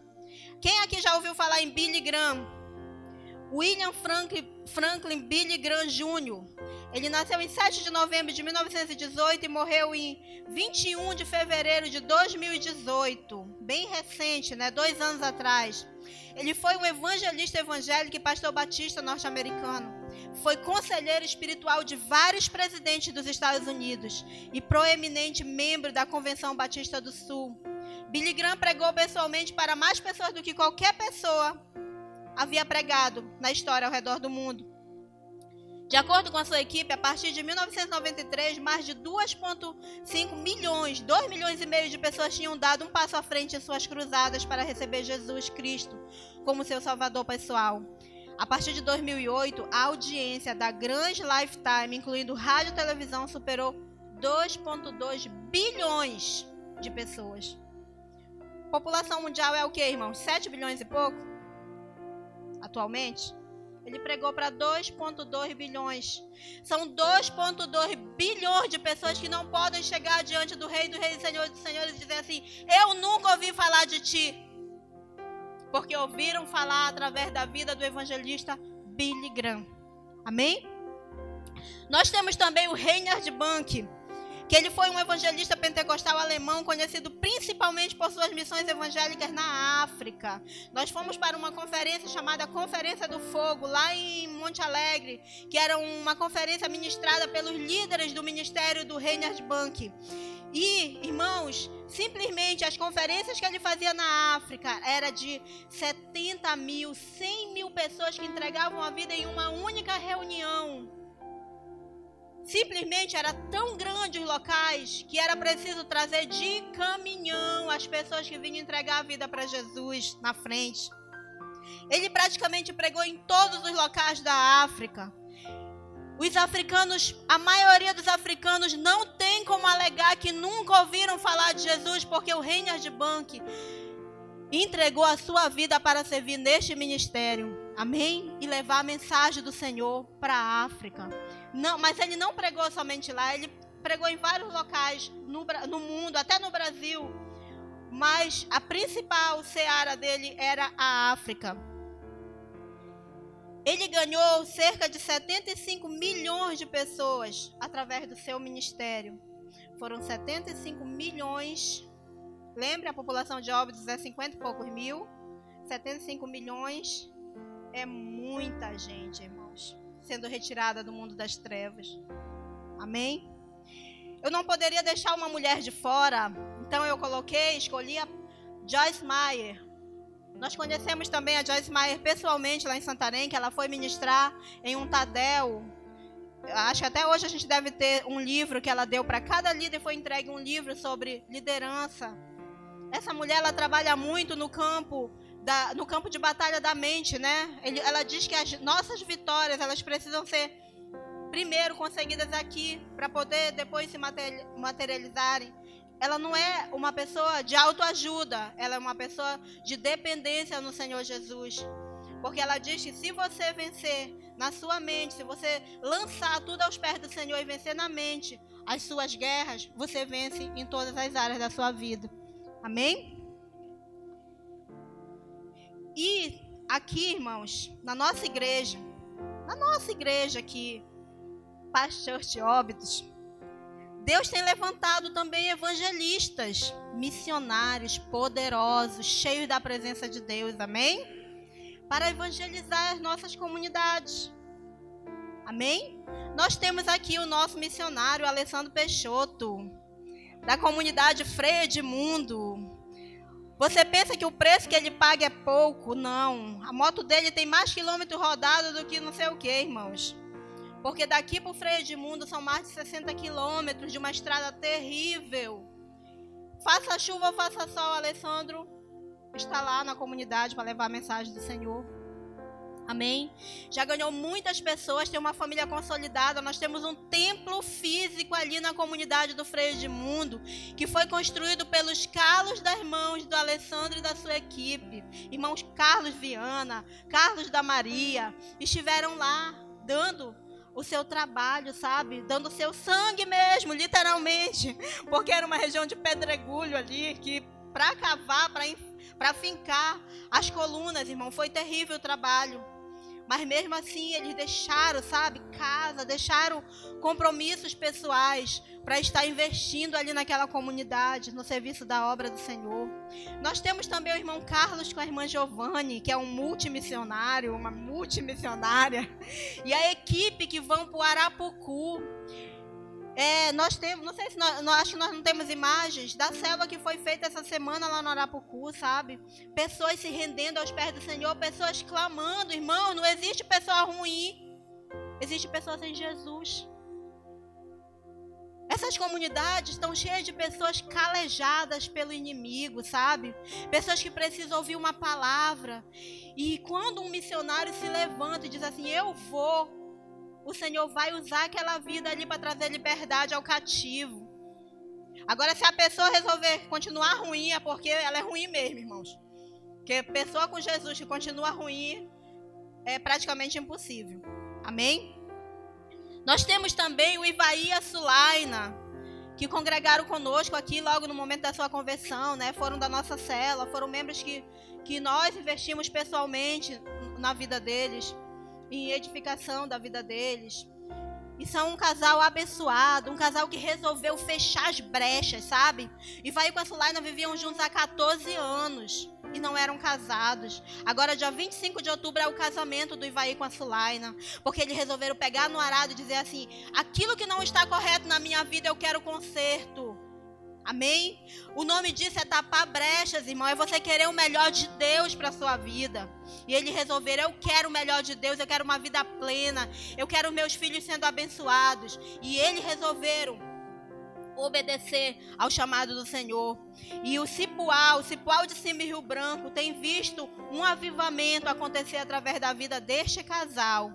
Quem aqui já ouviu falar em Billy Graham? William Franklin, Franklin Billy Graham Jr. Ele nasceu em 7 de novembro de 1918 e morreu em 21 de fevereiro de 2018. Bem recente, né? Dois anos atrás. Ele foi um evangelista evangélico e pastor batista norte-americano. Foi conselheiro espiritual de vários presidentes dos Estados Unidos e proeminente membro da Convenção Batista do Sul. Billy Graham pregou pessoalmente para mais pessoas do que qualquer pessoa havia pregado na história ao redor do mundo. De acordo com a sua equipe, a partir de 1993, mais de 2,5 milhões, 2 milhões e meio de pessoas tinham dado um passo à frente em suas cruzadas para receber Jesus Cristo como seu salvador pessoal. A partir de 2008, a audiência da grande Lifetime, incluindo rádio e televisão, superou 2,2 bilhões de pessoas. População mundial é o que, irmãos? 7 bilhões e pouco? Atualmente? Ele pregou para 2,2 bilhões. São 2,2 bilhões de pessoas que não podem chegar diante do Rei, do Rei, do Senhor, do Senhor e dizer assim: Eu nunca ouvi falar de ti. Porque ouviram falar através da vida do evangelista Billy Graham. Amém? Nós temos também o Reinhard Bank que ele foi um evangelista pentecostal alemão conhecido principalmente por suas missões evangélicas na África. Nós fomos para uma conferência chamada Conferência do Fogo, lá em Monte Alegre, que era uma conferência ministrada pelos líderes do ministério do Reinhard Bank. E, irmãos, simplesmente as conferências que ele fazia na África era de 70 mil, 100 mil pessoas que entregavam a vida em uma única reunião. Simplesmente era tão grande os locais que era preciso trazer de caminhão as pessoas que vinham entregar a vida para Jesus na frente. Ele praticamente pregou em todos os locais da África. Os africanos, a maioria dos africanos não tem como alegar que nunca ouviram falar de Jesus, porque o Reinhard Bank entregou a sua vida para servir neste ministério. Amém? E levar a mensagem do Senhor para a África. Não, mas ele não pregou somente lá, ele pregou em vários locais no, no mundo, até no Brasil. Mas a principal seara dele era a África. Ele ganhou cerca de 75 milhões de pessoas através do seu ministério. Foram 75 milhões. Lembre, a população de Óbidos é 50 e poucos mil. 75 milhões é muita gente, irmãos, sendo retirada do mundo das trevas. Amém? Eu não poderia deixar uma mulher de fora, então eu coloquei, escolhi a Joyce Meyer. Nós conhecemos também a Joyce Meyer pessoalmente lá em Santarém, que ela foi ministrar em um Tadel. Acho que até hoje a gente deve ter um livro que ela deu para cada líder, foi entregue um livro sobre liderança. Essa mulher ela trabalha muito no campo da, no campo de batalha da mente, né? Ele, ela diz que as nossas vitórias elas precisam ser primeiro conseguidas aqui para poder depois se materializarem ela não é uma pessoa de autoajuda, ela é uma pessoa de dependência no Senhor Jesus. Porque ela diz que se você vencer na sua mente, se você lançar tudo aos pés do Senhor e vencer na mente as suas guerras, você vence em todas as áreas da sua vida. Amém? E aqui, irmãos, na nossa igreja, na nossa igreja aqui, Pastor de Óbitos, Deus tem levantado também evangelistas, missionários poderosos, cheios da presença de Deus, amém? Para evangelizar as nossas comunidades. Amém? Nós temos aqui o nosso missionário Alessandro Peixoto, da comunidade Freia de Mundo. Você pensa que o preço que ele paga é pouco? Não. A moto dele tem mais quilômetro rodado do que não sei o que, irmãos. Porque daqui para o Freio de Mundo são mais de 60 quilômetros de uma estrada terrível. Faça chuva, faça sol, Alessandro está lá na comunidade para levar a mensagem do Senhor. Amém? Já ganhou muitas pessoas, tem uma família consolidada. Nós temos um templo físico ali na comunidade do Freio de Mundo, que foi construído pelos Carlos das mãos do Alessandro e da sua equipe. Irmãos Carlos Viana, Carlos da Maria, estiveram lá dando o seu trabalho, sabe? Dando o seu sangue mesmo, literalmente. Porque era uma região de pedregulho ali, que para cavar, para fincar as colunas, irmão, foi terrível o trabalho. Mas mesmo assim, eles deixaram, sabe, casa, deixaram compromissos pessoais para estar investindo ali naquela comunidade, no serviço da obra do Senhor. Nós temos também o irmão Carlos com a irmã Giovanni, que é um multimissionário, uma multimissionária, e a equipe que vão para o Arapucu. É, nós temos, não sei se nós, nós, acho que nós não temos imagens da selva que foi feita essa semana lá no Arapucu, sabe? Pessoas se rendendo aos pés do Senhor, pessoas clamando, irmão, não existe pessoa ruim, existe pessoa sem Jesus. Essas comunidades estão cheias de pessoas calejadas pelo inimigo, sabe? Pessoas que precisam ouvir uma palavra. E quando um missionário se levanta e diz assim: Eu vou, o Senhor vai usar aquela vida ali para trazer liberdade ao cativo. Agora, se a pessoa resolver continuar ruim, é porque ela é ruim mesmo, irmãos. Porque pessoa com Jesus que continua ruim é praticamente impossível. Amém? Nós temos também o Ivaí e a Sulaina, que congregaram conosco aqui logo no momento da sua conversão, né? Foram da nossa cela, foram membros que, que nós investimos pessoalmente na vida deles, em edificação da vida deles. E são um casal abençoado, um casal que resolveu fechar as brechas, sabe? E vai com a Sulaina viviam juntos há 14 anos e não eram casados. Agora, dia 25 de outubro, é o casamento do Ivaí com a Sulaina. Porque eles resolveram pegar no arado e dizer assim: aquilo que não está correto na minha vida, eu quero conserto. Amém? O nome disso é tapar brechas, irmão. É você querer o melhor de Deus para sua vida. E eles resolveram: eu quero o melhor de Deus, eu quero uma vida plena, eu quero meus filhos sendo abençoados. E eles resolveram obedecer ao chamado do Senhor. E o Cipual, o Cipual de Cima Rio Branco, tem visto um avivamento acontecer através da vida deste casal.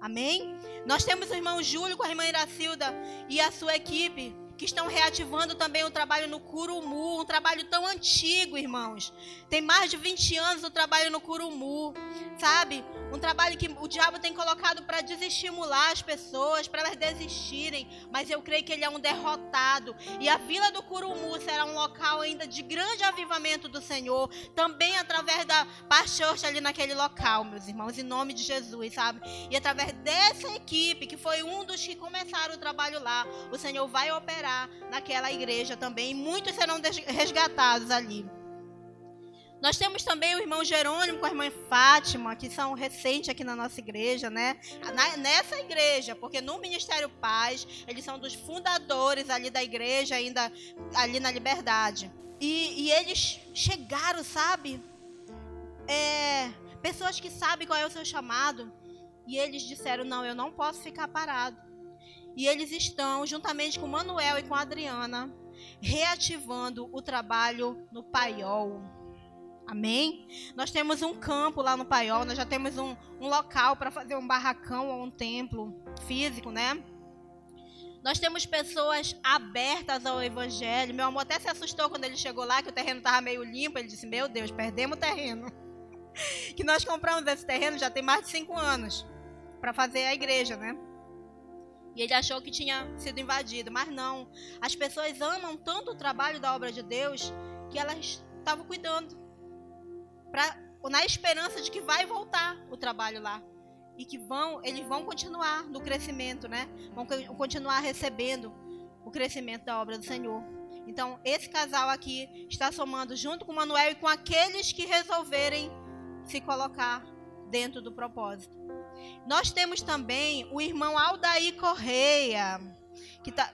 Amém? Nós temos o irmão Júlio com a irmã Iracilda e a sua equipe que estão reativando também o trabalho no Curumu, um trabalho tão antigo, irmãos. Tem mais de 20 anos o trabalho no Curumu, sabe? Um trabalho que o diabo tem colocado para desestimular as pessoas, para elas desistirem, mas eu creio que ele é um derrotado. E a Vila do Curumu será um local ainda de grande avivamento do Senhor, também através da Pachorcha ali naquele local, meus irmãos, em nome de Jesus, sabe? E através dessa equipe, que foi um dos que começaram o trabalho lá, o Senhor vai operar naquela igreja também. Muitos serão resgatados ali. Nós temos também o irmão Jerônimo com a irmã Fátima, que são recentes aqui na nossa igreja, né? nessa igreja, porque no Ministério Paz, eles são dos fundadores ali da igreja, ainda ali na Liberdade. E, e eles chegaram, sabe? É, pessoas que sabem qual é o seu chamado. E eles disseram: Não, eu não posso ficar parado. E eles estão, juntamente com Manuel e com Adriana, reativando o trabalho no Paiol. Amém? Nós temos um campo lá no Paiol, nós já temos um, um local para fazer um barracão ou um templo físico, né? Nós temos pessoas abertas ao evangelho. Meu amor até se assustou quando ele chegou lá, que o terreno estava meio limpo. Ele disse: Meu Deus, perdemos o terreno. que nós compramos esse terreno já tem mais de cinco anos para fazer a igreja, né? E ele achou que tinha sido invadido, mas não. As pessoas amam tanto o trabalho da obra de Deus que elas estavam cuidando, pra, na esperança de que vai voltar o trabalho lá e que vão, eles vão continuar no crescimento, né? Vão continuar recebendo o crescimento da obra do Senhor. Então, esse casal aqui está somando junto com Manuel e com aqueles que resolverem se colocar dentro do propósito. Nós temos também o irmão Aldair Correia, que, tá,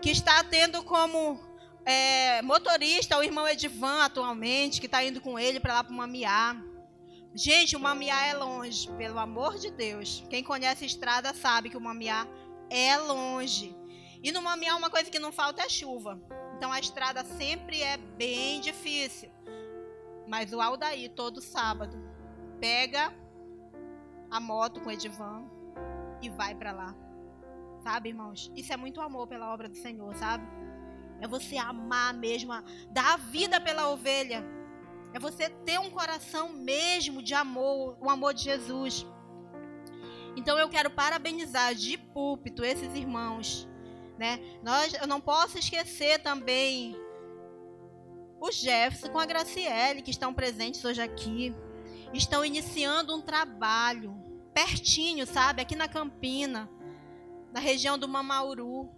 que está tendo como é, motorista o irmão Edivan atualmente, que está indo com ele para lá para o Mamiá. Gente, o Mamiá é longe, pelo amor de Deus. Quem conhece estrada sabe que o Mamiá é longe. E no Mamiá uma coisa que não falta é chuva. Então a estrada sempre é bem difícil. Mas o Aldair, todo sábado, pega a moto com o Edivan e vai para lá. Sabe, irmãos? Isso é muito amor pela obra do Senhor, sabe? É você amar mesmo, dar a vida pela ovelha. É você ter um coração mesmo de amor, o amor de Jesus. Então eu quero parabenizar de púlpito esses irmãos, né? Nós, eu não posso esquecer também o Jefferson com a Graciele que estão presentes hoje aqui, estão iniciando um trabalho pertinho, sabe, aqui na Campina, na região do Mamauru.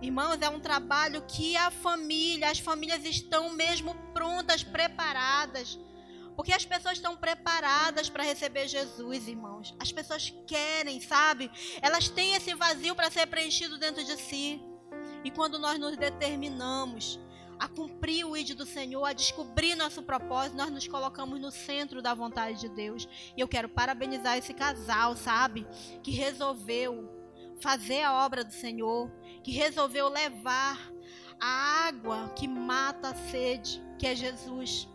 Irmãos, é um trabalho que a família, as famílias estão mesmo prontas, preparadas. Porque as pessoas estão preparadas para receber Jesus, irmãos. As pessoas querem, sabe? Elas têm esse vazio para ser preenchido dentro de si. E quando nós nos determinamos a cumprir o ID do Senhor, a descobrir nosso propósito, nós nos colocamos no centro da vontade de Deus. E eu quero parabenizar esse casal, sabe? Que resolveu fazer a obra do Senhor, que resolveu levar a água que mata a sede, que é Jesus,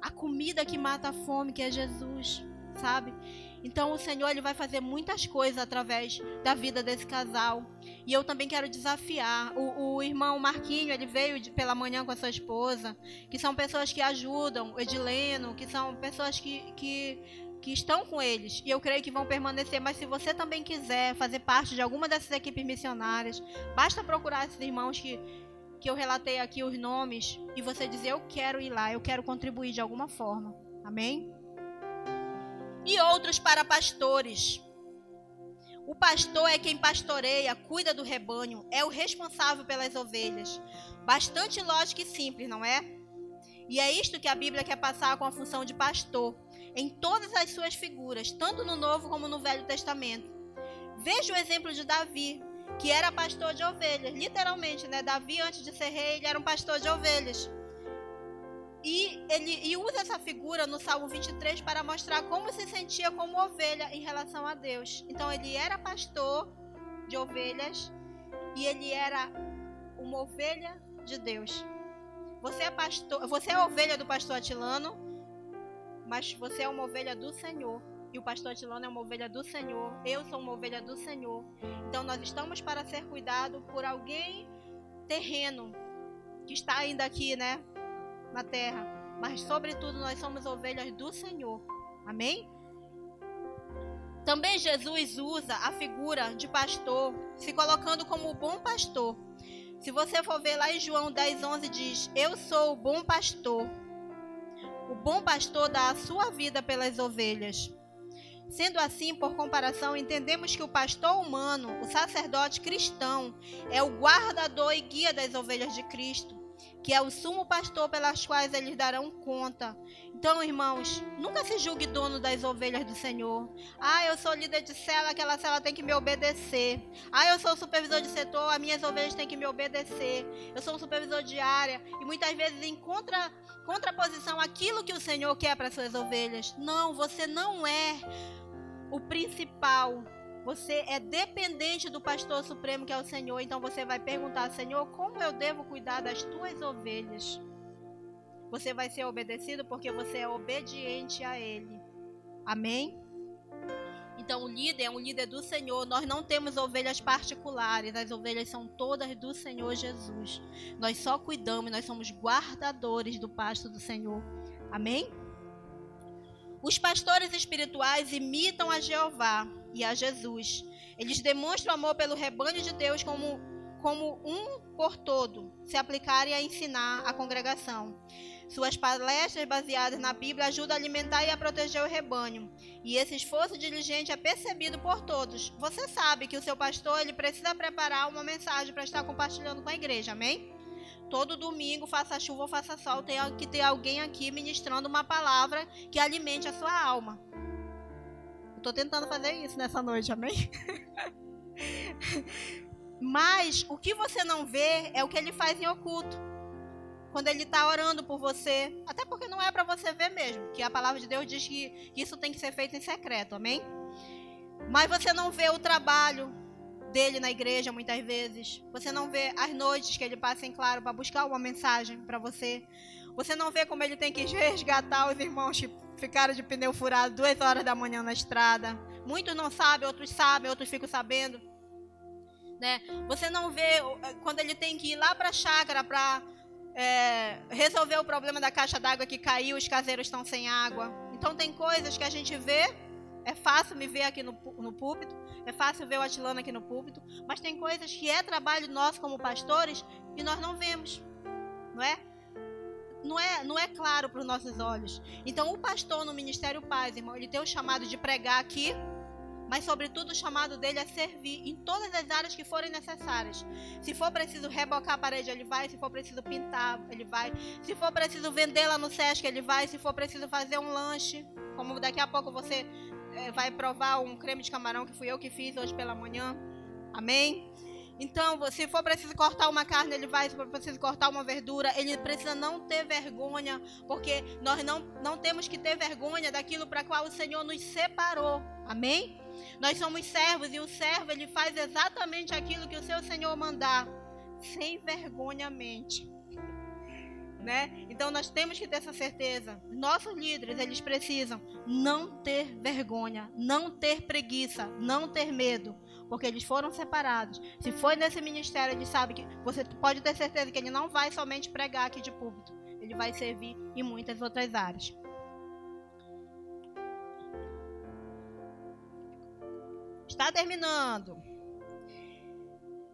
a comida que mata a fome, que é Jesus, sabe? Então o Senhor ele vai fazer muitas coisas através da vida desse casal. E eu também quero desafiar o, o irmão Marquinho, ele veio de, pela manhã com a sua esposa, que são pessoas que ajudam, o Edileno, que são pessoas que, que que estão com eles e eu creio que vão permanecer. Mas se você também quiser fazer parte de alguma dessas equipes missionárias, basta procurar esses irmãos que, que eu relatei aqui os nomes e você dizer: Eu quero ir lá, eu quero contribuir de alguma forma. Amém? E outros para pastores. O pastor é quem pastoreia, cuida do rebanho, é o responsável pelas ovelhas. Bastante lógico e simples, não é? E é isto que a Bíblia quer passar com a função de pastor em todas as suas figuras, tanto no Novo como no Velho Testamento. Veja o exemplo de Davi, que era pastor de ovelhas, literalmente, né? Davi, antes de ser rei, ele era um pastor de ovelhas. E ele e usa essa figura no Salmo 23 para mostrar como se sentia como ovelha em relação a Deus. Então, ele era pastor de ovelhas e ele era uma ovelha de Deus. Você é pastor, você é ovelha do pastor Atilano, mas você é uma ovelha do Senhor. E o pastor Tilano é uma ovelha do Senhor. Eu sou uma ovelha do Senhor. Então nós estamos para ser cuidado por alguém terreno que está ainda aqui, né, na terra. Mas sobretudo nós somos ovelhas do Senhor. Amém? Também Jesus usa a figura de pastor, se colocando como o bom pastor. Se você for ver lá em João 10, 11, diz: Eu sou o bom pastor. O bom pastor dá a sua vida pelas ovelhas. Sendo assim, por comparação, entendemos que o pastor humano, o sacerdote cristão, é o guardador e guia das ovelhas de Cristo que é o sumo pastor pelas quais eles darão conta. Então, irmãos, nunca se julgue dono das ovelhas do Senhor. Ah, eu sou líder de cela, aquela cela tem que me obedecer. Ah, eu sou supervisor de setor, as minhas ovelhas têm que me obedecer. Eu sou um supervisor de área e muitas vezes em contra, contraposição aquilo que o Senhor quer para suas ovelhas. Não, você não é o principal você é dependente do pastor supremo que é o Senhor, então você vai perguntar: Senhor, como eu devo cuidar das tuas ovelhas? Você vai ser obedecido porque você é obediente a Ele. Amém? Então, o líder é um líder do Senhor. Nós não temos ovelhas particulares, as ovelhas são todas do Senhor Jesus. Nós só cuidamos, nós somos guardadores do pasto do Senhor. Amém? Os pastores espirituais imitam a Jeová e a Jesus. Eles demonstram amor pelo rebanho de Deus como, como um por todo, se aplicarem a ensinar a congregação. Suas palestras baseadas na Bíblia ajudam a alimentar e a proteger o rebanho. E esse esforço diligente é percebido por todos. Você sabe que o seu pastor ele precisa preparar uma mensagem para estar compartilhando com a igreja, amém? Todo domingo, faça chuva ou faça sol, tem que ter alguém aqui ministrando uma palavra que alimente a sua alma. Estou tentando fazer isso nessa noite, amém? Mas o que você não vê é o que ele faz em oculto quando ele está orando por você, até porque não é para você ver mesmo, que a palavra de Deus diz que isso tem que ser feito em secreto, amém? Mas você não vê o trabalho dele na igreja muitas vezes, você não vê as noites que ele passa em claro para buscar uma mensagem para você, você não vê como ele tem que resgatar os irmãos que ficaram de pneu furado duas horas da manhã na estrada. Muitos não sabem, outros sabem, outros ficam sabendo. Né? Você não vê eh, quando ele tem que ir lá para a chácara para é, resolver o problema da caixa d'água que caiu, os caseiros estão sem água. Então tem coisas que a gente vê, é fácil me ver aqui no, no púlpito, é fácil ver o Atilano aqui no púlpito, mas tem coisas que é trabalho nosso como pastores e nós não vemos, não é? Não é, não é claro para os nossos olhos. Então, o pastor no Ministério Paz, irmão, ele tem o chamado de pregar aqui, mas sobretudo o chamado dele é servir em todas as áreas que forem necessárias. Se for preciso rebocar a parede, ele vai. Se for preciso pintar, ele vai. Se for preciso vender lá no Sesc, ele vai. Se for preciso fazer um lanche, como daqui a pouco você é, vai provar um creme de camarão que fui eu que fiz hoje pela manhã. Amém? Então, se for preciso cortar uma carne, ele vai. Se for preciso cortar uma verdura, ele precisa não ter vergonha, porque nós não, não temos que ter vergonha daquilo para qual o Senhor nos separou. Amém? Nós somos servos e o servo ele faz exatamente aquilo que o seu Senhor mandar, sem vergonhamente. Né? Então nós temos que ter essa certeza. Nossos líderes, eles precisam não ter vergonha, não ter preguiça, não ter medo, porque eles foram separados. Se foi nesse ministério, ele sabe que você pode ter certeza que ele não vai somente pregar aqui de púlpito, ele vai servir em muitas outras áreas. Está terminando.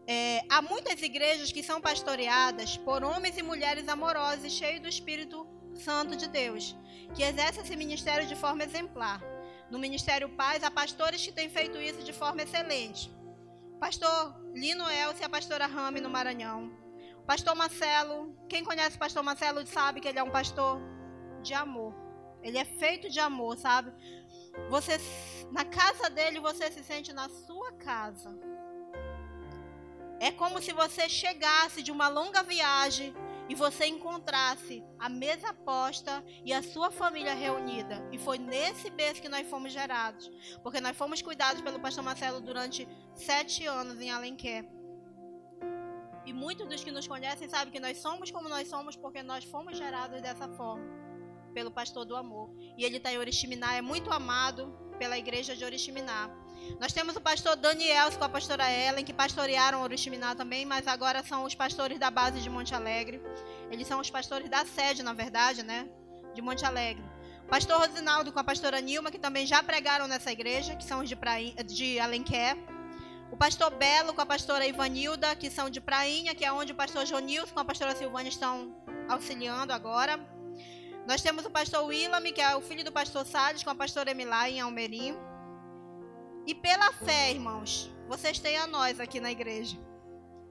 É, há muitas igrejas que são pastoreadas por homens e mulheres amorosos e cheios do Espírito Santo de Deus, que exercem esse ministério de forma exemplar. No Ministério Paz, há pastores que têm feito isso de forma excelente. Pastor Lino Elcio e a pastora Rame no Maranhão. Pastor Marcelo, quem conhece o pastor Marcelo sabe que ele é um pastor de amor. Ele é feito de amor, sabe? Você na casa dele você se sente na sua casa. É como se você chegasse de uma longa viagem e você encontrasse a mesa posta e a sua família reunida. E foi nesse berço que nós fomos gerados. Porque nós fomos cuidados pelo pastor Marcelo durante sete anos em Alenquer. E muitos dos que nos conhecem sabem que nós somos como nós somos porque nós fomos gerados dessa forma pelo pastor do amor. E ele está em Oriximiná, é muito amado pela igreja de Oriximiná. Nós temos o pastor Daniel com a pastora Ellen, que pastorearam Oriximiná também, mas agora são os pastores da base de Monte Alegre. Eles são os pastores da sede, na verdade, né? De Monte Alegre. O pastor Rosinaldo com a pastora Nilma, que também já pregaram nessa igreja, que são os de, Prainha, de Alenquer. O pastor Belo com a pastora Ivanilda, que são de Prainha, que é onde o pastor Jonilson com a pastora Silvânia estão auxiliando agora. Nós temos o pastor Willam, que é o filho do pastor Salles, com a pastora Emilá em Almerim. E pela fé, irmãos, vocês têm a nós aqui na igreja.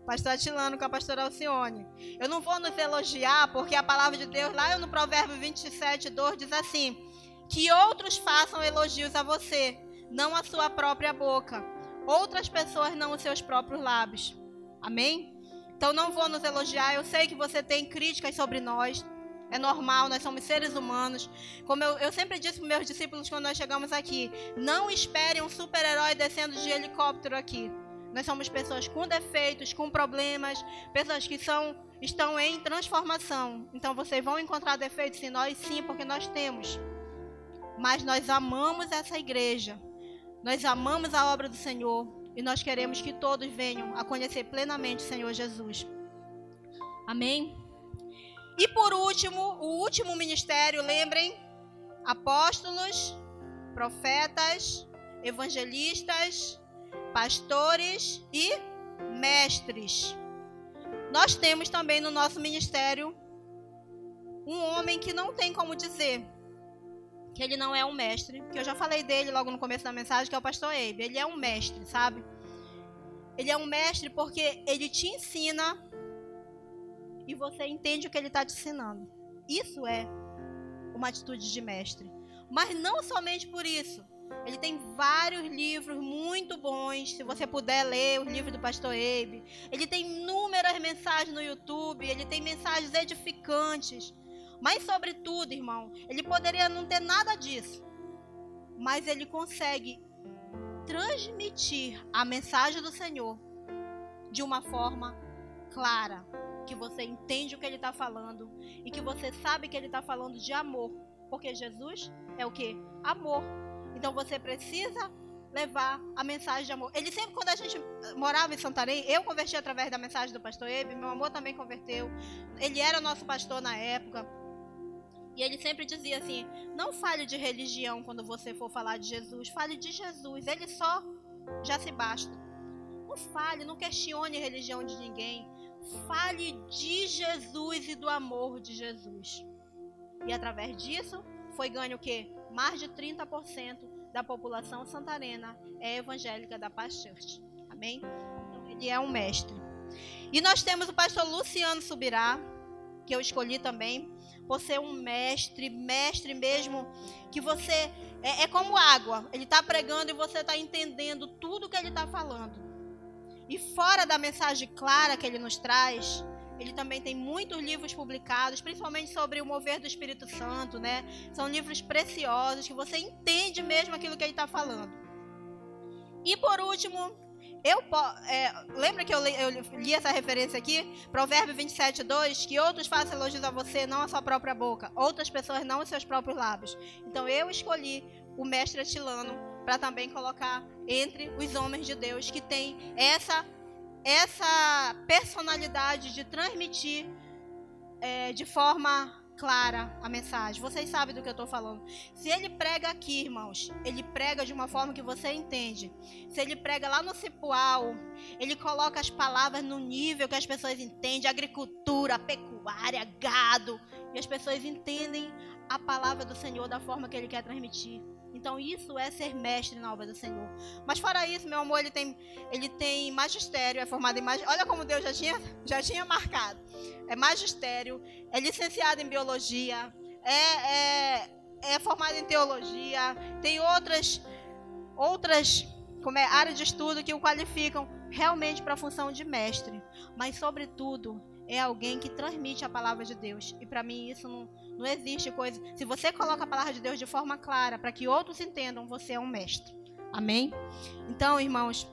Pastor Atilano com a pastora Alcione. Eu não vou nos elogiar, porque a palavra de Deus, lá no Provérbio 27, 2, diz assim: Que outros façam elogios a você, não a sua própria boca. Outras pessoas, não os seus próprios lábios. Amém? Então não vou nos elogiar. Eu sei que você tem críticas sobre nós. É normal, nós somos seres humanos. Como eu, eu sempre disse para meus discípulos quando nós chegamos aqui: não esperem um super-herói descendo de helicóptero aqui. Nós somos pessoas com defeitos, com problemas, pessoas que são, estão em transformação. Então vocês vão encontrar defeitos em nós, sim, porque nós temos. Mas nós amamos essa igreja. Nós amamos a obra do Senhor e nós queremos que todos venham a conhecer plenamente o Senhor Jesus. Amém? E por último, o último ministério, lembrem, apóstolos, profetas, evangelistas, pastores e mestres. Nós temos também no nosso ministério um homem que não tem como dizer que ele não é um mestre, que eu já falei dele logo no começo da mensagem, que é o pastor Abe. Ele é um mestre, sabe? Ele é um mestre porque ele te ensina e você entende o que ele está te ensinando. Isso é uma atitude de mestre. Mas não somente por isso. Ele tem vários livros muito bons. Se você puder ler os livros do Pastor Abe. Ele tem inúmeras mensagens no YouTube. Ele tem mensagens edificantes. Mas, sobretudo, irmão, ele poderia não ter nada disso. Mas ele consegue transmitir a mensagem do Senhor de uma forma clara, que você entende o que ele está falando e que você sabe que ele está falando de amor, porque Jesus é o que? Amor. Então você precisa levar a mensagem de amor. Ele sempre, quando a gente morava em Santarém, eu converti através da mensagem do pastor Ebe, meu amor também converteu. Ele era nosso pastor na época. E ele sempre dizia assim: não fale de religião quando você for falar de Jesus, fale de Jesus. Ele só já se basta. Não fale, não questione a religião de ninguém. Fale de Jesus e do amor de Jesus. E através disso foi ganho o quê? Mais de 30% da população santarena é evangélica da Paz Church. Amém? Então ele é um mestre. E nós temos o pastor Luciano Subirá, que eu escolhi também, por ser um mestre, mestre mesmo, que você é, é como água. Ele está pregando e você está entendendo tudo que ele está falando. E fora da mensagem clara que ele nos traz, ele também tem muitos livros publicados, principalmente sobre o mover do Espírito Santo, né? São livros preciosos que você entende mesmo aquilo que ele está falando. E por último, eu é, lembra que eu li, eu li, essa referência aqui? Provérbio 27, 2, que outros façam elogios a você, não a sua própria boca. Outras pessoas, não os seus próprios lábios. Então eu escolhi o mestre Atilano para também colocar entre os homens de Deus que tem essa essa personalidade de transmitir é, de forma clara a mensagem. Vocês sabem do que eu estou falando. Se ele prega aqui, irmãos, ele prega de uma forma que você entende. Se ele prega lá no Cipual, ele coloca as palavras no nível que as pessoas entendem, agricultura, pecuária, gado, e as pessoas entendem a palavra do Senhor da forma que ele quer transmitir. Então isso é ser mestre na obra do Senhor. Mas fora isso, meu amor, ele tem, ele tem magistério, é formado em magistério. Olha como Deus já tinha, já tinha marcado. É magistério, é licenciado em biologia, é, é, é formado em teologia, tem outras outras como é, áreas de estudo que o qualificam realmente para a função de mestre. Mas, sobretudo, é alguém que transmite a palavra de Deus. E para mim isso não não existe coisa. Se você coloca a palavra de Deus de forma clara, para que outros entendam, você é um mestre. Amém? Então, irmãos,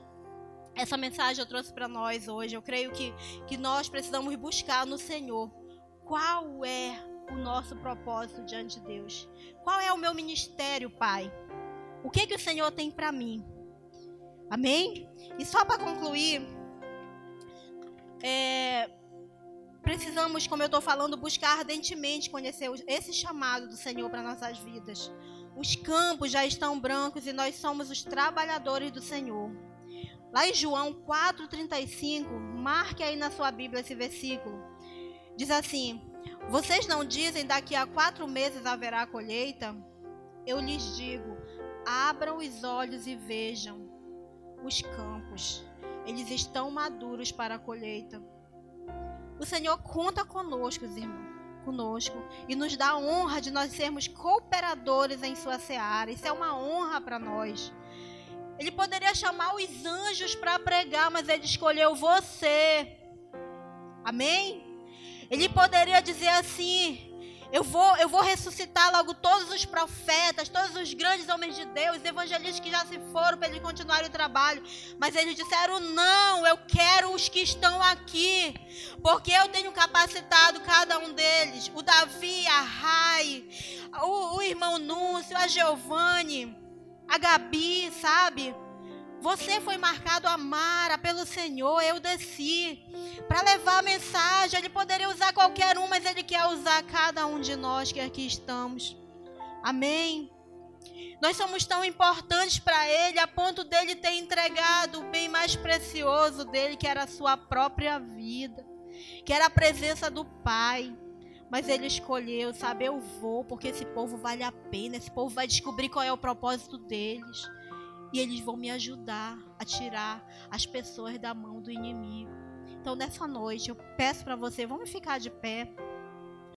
essa mensagem eu trouxe para nós hoje. Eu creio que, que nós precisamos buscar no Senhor qual é o nosso propósito diante de Deus. Qual é o meu ministério, Pai? O que, que o Senhor tem para mim? Amém? E só para concluir, é, precisamos, como eu estou falando, buscar ardentemente conhecer esse chamado do Senhor para nossas vidas. Os campos já estão brancos e nós somos os trabalhadores do Senhor. Lá em João 4,35, marque aí na sua Bíblia esse versículo. Diz assim: Vocês não dizem daqui a quatro meses haverá colheita? Eu lhes digo: abram os olhos e vejam os campos. Eles estão maduros para a colheita. O Senhor conta conosco, irmãos, conosco e nos dá a honra de nós sermos cooperadores em sua seara. Isso é uma honra para nós. Ele poderia chamar os anjos para pregar, mas ele escolheu você. Amém? Ele poderia dizer assim: eu vou, eu vou ressuscitar logo todos os profetas, todos os grandes homens de Deus, evangelistas que já se foram para eles continuarem o trabalho. Mas eles disseram: não, eu quero os que estão aqui, porque eu tenho capacitado cada um deles. O Davi, a Rai, o, o irmão Núcio, a Giovanni, A Gabi, sabe? Você foi marcado a Mara pelo Senhor. Eu desci para levar a mensagem. Ele poderia usar qualquer um, mas ele quer usar cada um de nós que aqui estamos. Amém. Nós somos tão importantes para Ele a ponto dele ter entregado o bem mais precioso dele, que era a sua própria vida, que era a presença do Pai. Mas ele escolheu, sabe, eu vou, porque esse povo vale a pena, esse povo vai descobrir qual é o propósito deles. E eles vão me ajudar a tirar as pessoas da mão do inimigo. Então, nessa noite, eu peço para você, vamos ficar de pé.